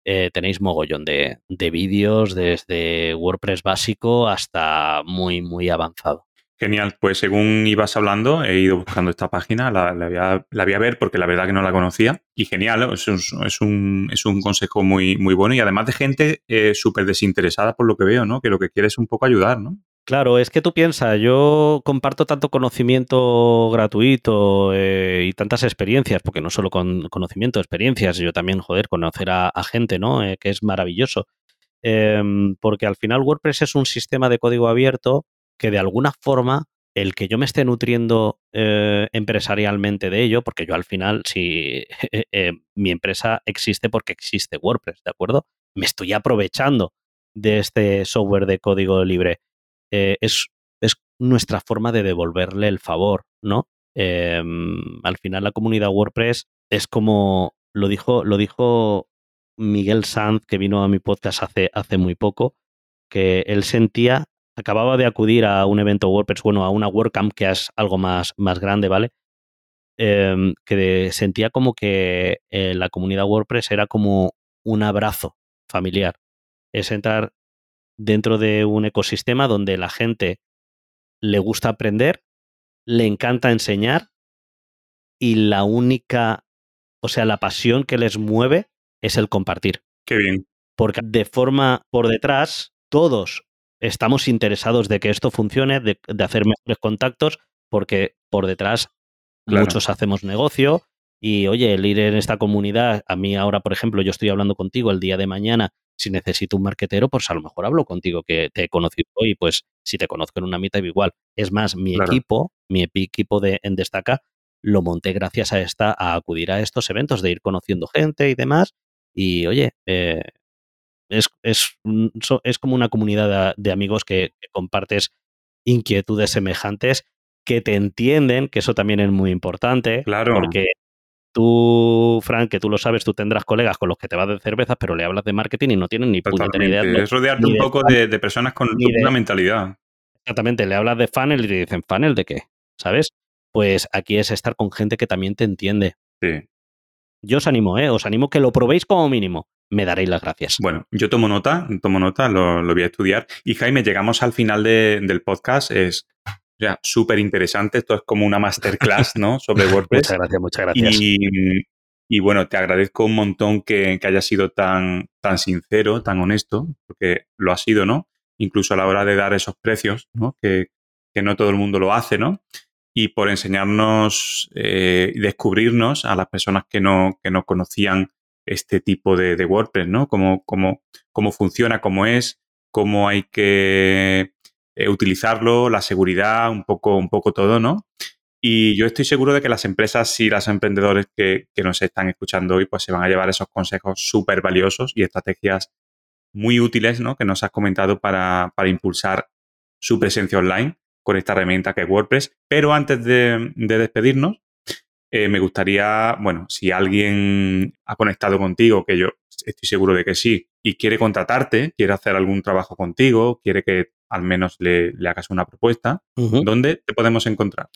eh, tenéis mogollón de, de vídeos desde WordPress básico hasta muy, muy avanzado.
Genial, pues según ibas hablando, he ido buscando esta página, la, la voy, a, la ver porque la verdad que no la conocía. Y genial, es un, es un, es un consejo muy, muy bueno y además de gente eh, súper desinteresada por lo que veo, ¿no? Que lo que quiere es un poco ayudar, ¿no?
Claro, es que tú piensas, yo comparto tanto conocimiento gratuito eh, y tantas experiencias, porque no solo con conocimiento, experiencias, yo también, joder, conocer a, a gente, ¿no? Eh, que es maravilloso. Em, porque al final WordPress es un sistema de código abierto que de alguna forma el que yo me esté nutriendo eh, empresarialmente de ello, porque yo al final, si *laughs* eh, mi empresa existe porque existe WordPress, ¿de acuerdo? Me estoy aprovechando de este software de código libre. Eh, es, es, nuestra forma de devolverle el favor, ¿no? Eh, al final la comunidad WordPress es como lo dijo, lo dijo Miguel Sanz, que vino a mi podcast hace, hace muy poco, que él sentía, acababa de acudir a un evento WordPress, bueno, a una WordCamp que es algo más, más grande, ¿vale? Eh, que sentía como que eh, la comunidad WordPress era como un abrazo familiar. Es entrar dentro de un ecosistema donde la gente le gusta aprender, le encanta enseñar y la única, o sea, la pasión que les mueve es el compartir.
Qué bien.
Porque de forma por detrás, todos estamos interesados de que esto funcione, de, de hacer mejores contactos, porque por detrás claro. muchos hacemos negocio y, oye, el ir en esta comunidad, a mí ahora, por ejemplo, yo estoy hablando contigo el día de mañana, si necesito un marquetero, pues a lo mejor hablo contigo que te he conocido hoy, pues si te conozco en una mitad igual. Es más, mi claro. equipo, mi equipo de en Destaca, lo monté gracias a esta, a acudir a estos eventos, de ir conociendo gente y demás. Y oye, eh, es, es, es, como una comunidad de, de amigos que, que, compartes inquietudes semejantes, que te entienden, que eso también es muy importante.
Claro.
Porque tú, Frank, que tú lo sabes, tú tendrás colegas con los que te vas de cervezas, pero le hablas de marketing y no tienen ni puñetera idea.
Es rodearte un poco de, de, personas con
de,
una mentalidad.
Exactamente, le hablas de funnel y te dicen, ¿funnel de qué? ¿Sabes? Pues aquí es estar con gente que también te entiende.
Sí.
Yo os animo, ¿eh? Os animo que lo probéis como mínimo. Me daréis las gracias.
Bueno, yo tomo nota, tomo nota, lo, lo voy a estudiar. Y Jaime, llegamos al final de, del podcast. Es o sea, súper interesante. Esto es como una masterclass, ¿no? *laughs* Sobre WordPress.
muchas gracias, muchas gracias.
Y, y bueno, te agradezco un montón que, que hayas sido tan, tan sincero, tan honesto, porque lo ha sido, ¿no? Incluso a la hora de dar esos precios, ¿no? Que, que no todo el mundo lo hace, ¿no? Y por enseñarnos y eh, descubrirnos a las personas que no, que no conocían este tipo de, de WordPress, ¿no? Cómo, cómo, cómo funciona, cómo es, cómo hay que eh, utilizarlo, la seguridad, un poco, un poco todo, ¿no? Y yo estoy seguro de que las empresas y los emprendedores que, nos están escuchando hoy, pues se van a llevar esos consejos súper valiosos y estrategias muy útiles, ¿no? Que nos has comentado para, para impulsar su presencia online con esta herramienta que es WordPress. Pero antes de, despedirnos, eh, me gustaría, bueno, si alguien ha conectado contigo, que yo estoy seguro de que sí, y quiere contratarte, quiere hacer algún trabajo contigo, quiere que al menos le, hagas una propuesta, ¿dónde te podemos encontrar?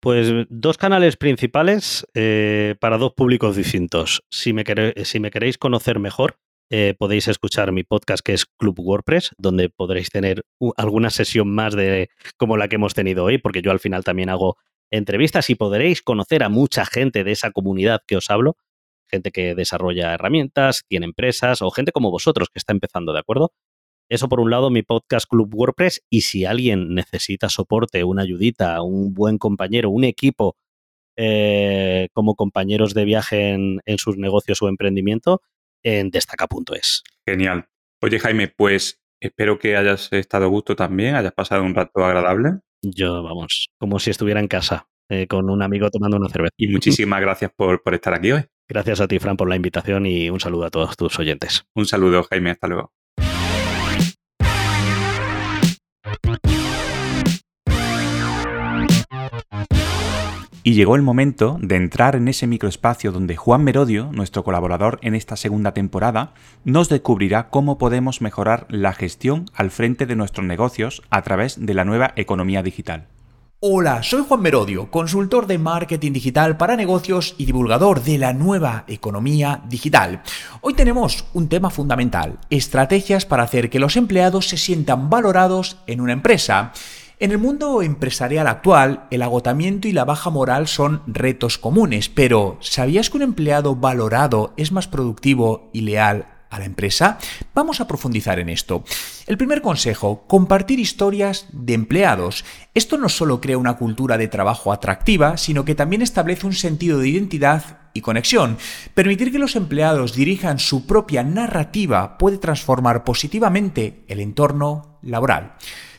Pues dos canales principales eh, para dos públicos distintos. Si me, si me queréis conocer mejor, eh, podéis escuchar mi podcast que es Club WordPress, donde podréis tener alguna sesión más de como la que hemos tenido hoy, porque yo al final también hago entrevistas y podréis conocer a mucha gente de esa comunidad que os hablo, gente que desarrolla herramientas, tiene empresas o gente como vosotros que está empezando, ¿de acuerdo? Eso por un lado, mi podcast Club WordPress y si alguien necesita soporte, una ayudita, un buen compañero, un equipo eh, como compañeros de viaje en, en sus negocios o emprendimiento, en destaca.es.
Genial. Oye, Jaime, pues espero que hayas estado a gusto también, hayas pasado un rato agradable.
Yo, vamos, como si estuviera en casa eh, con un amigo tomando una cerveza.
Y muchísimas gracias por, por estar aquí hoy.
Gracias a ti, Fran, por la invitación y un saludo a todos tus oyentes.
Un saludo, Jaime, hasta luego. Y llegó el momento de entrar en ese microespacio donde Juan Merodio, nuestro colaborador en esta segunda temporada, nos descubrirá cómo podemos mejorar la gestión al frente de nuestros negocios a través de la nueva economía digital.
Hola, soy Juan Merodio, consultor de marketing digital para negocios y divulgador de la nueva economía digital. Hoy tenemos un tema fundamental, estrategias para hacer que los empleados se sientan valorados en una empresa. En el mundo empresarial actual, el agotamiento y la baja moral son retos comunes, pero ¿sabías que un empleado valorado es más productivo y leal a la empresa? Vamos a profundizar en esto. El primer consejo, compartir historias de empleados. Esto no solo crea una cultura de trabajo atractiva, sino que también establece un sentido de identidad y conexión. Permitir que los empleados dirijan su propia narrativa puede transformar positivamente el entorno laboral.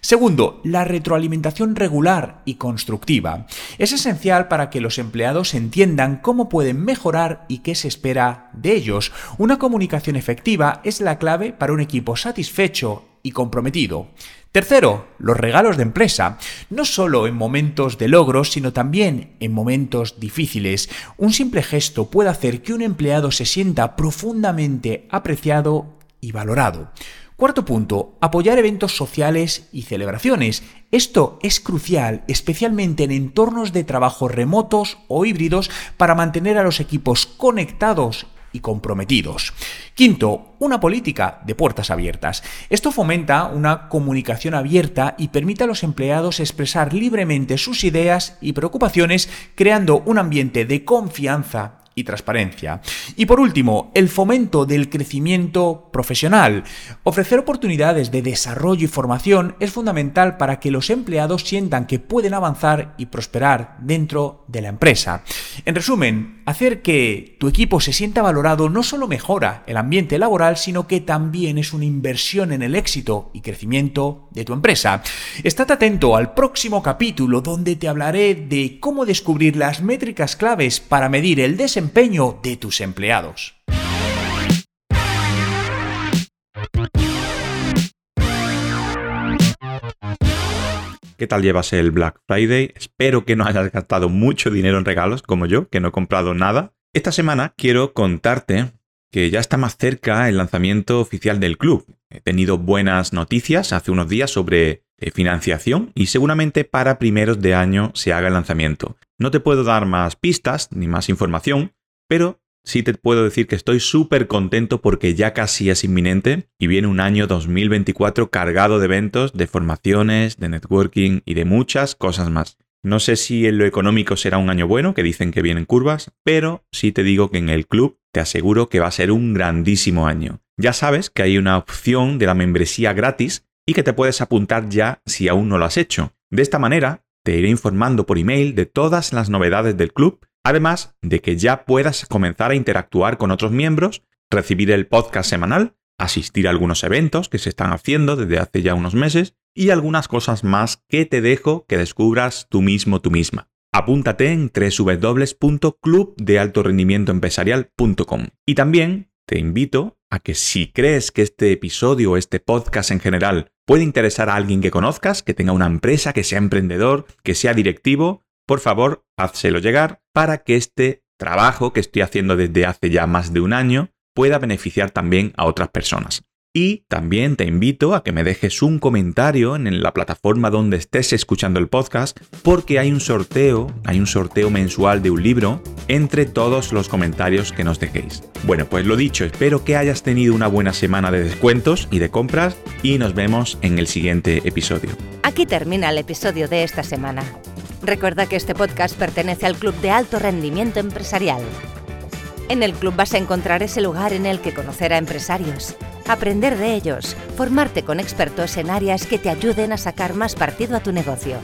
Segundo, la retroalimentación regular y constructiva. Es esencial para que los empleados entiendan cómo pueden mejorar y qué se espera de ellos. Una comunicación efectiva es la clave para un equipo satisfecho y comprometido. Tercero, los regalos de empresa. No solo en momentos de logros, sino también en momentos difíciles. Un simple gesto puede hacer que un empleado se sienta profundamente apreciado y valorado. Cuarto punto, apoyar eventos sociales y celebraciones. Esto es crucial, especialmente en entornos de trabajo remotos o híbridos, para mantener a los equipos conectados y comprometidos. Quinto, una política de puertas abiertas. Esto fomenta una comunicación abierta y permite a los empleados expresar libremente sus ideas y preocupaciones, creando un ambiente de confianza y transparencia. Y por último, el fomento del crecimiento profesional. Ofrecer oportunidades de desarrollo y formación es fundamental para que los empleados sientan que pueden avanzar y prosperar dentro de la empresa. En resumen, hacer que tu equipo se sienta valorado no solo mejora el ambiente laboral, sino que también es una inversión en el éxito y crecimiento de tu empresa. Estate atento al próximo capítulo donde te hablaré de cómo descubrir las métricas claves para medir el desempeño de tus empleados.
¿Qué tal llevas el Black Friday? Espero que no hayas gastado mucho dinero en regalos como yo, que no he comprado nada. Esta semana quiero contarte que ya está más cerca el lanzamiento oficial del club. He tenido buenas noticias hace unos días sobre eh, financiación y seguramente para primeros de año se haga el lanzamiento. No te puedo dar más pistas ni más información, pero sí te puedo decir que estoy súper contento porque ya casi es inminente y viene un año 2024 cargado de eventos, de formaciones, de networking y de muchas cosas más. No sé si en lo económico será un año bueno, que dicen que vienen curvas, pero sí te digo que en el club te aseguro que va a ser un grandísimo año. Ya sabes que hay una opción de la membresía gratis y que te puedes apuntar ya si aún no lo has hecho. De esta manera, te iré informando por email de todas las novedades del club Además de que ya puedas comenzar a interactuar con otros miembros, recibir el podcast semanal
asistir a algunos eventos que se están haciendo desde hace ya unos meses y algunas cosas más que te dejo que descubras tú mismo, tú misma. Apúntate en www.clubdealtorendimientoempresarial.com y también te invito a que si crees que este episodio o este podcast en general puede interesar a alguien que conozcas, que tenga una empresa, que sea emprendedor, que sea directivo, por favor, házselo llegar para que este trabajo que estoy haciendo desde hace ya más de un año pueda beneficiar también a otras personas. Y también te invito a que me dejes un comentario en la plataforma donde estés escuchando el podcast, porque hay un sorteo, hay un sorteo mensual de un libro entre todos los comentarios que nos dejéis. Bueno, pues lo dicho, espero que hayas tenido una buena semana de descuentos y de compras y nos vemos en el siguiente episodio.
Aquí termina el episodio de esta semana. Recuerda que este podcast pertenece al Club de Alto Rendimiento Empresarial. En el club vas a encontrar ese lugar en el que conocer a empresarios, aprender de ellos, formarte con expertos en áreas que te ayuden a sacar más partido a tu negocio.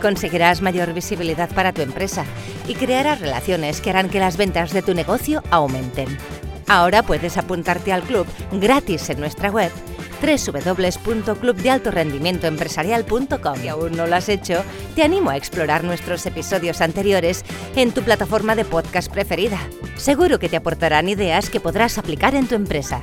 Conseguirás mayor visibilidad para tu empresa y crearás relaciones que harán que las ventas de tu negocio aumenten. Ahora puedes apuntarte al club gratis en nuestra web www.clubdealtorendimientoempresarial.com. Si aún no lo has hecho, te animo a explorar nuestros episodios anteriores en tu plataforma de podcast preferida. Seguro que te aportarán ideas que podrás aplicar en tu empresa.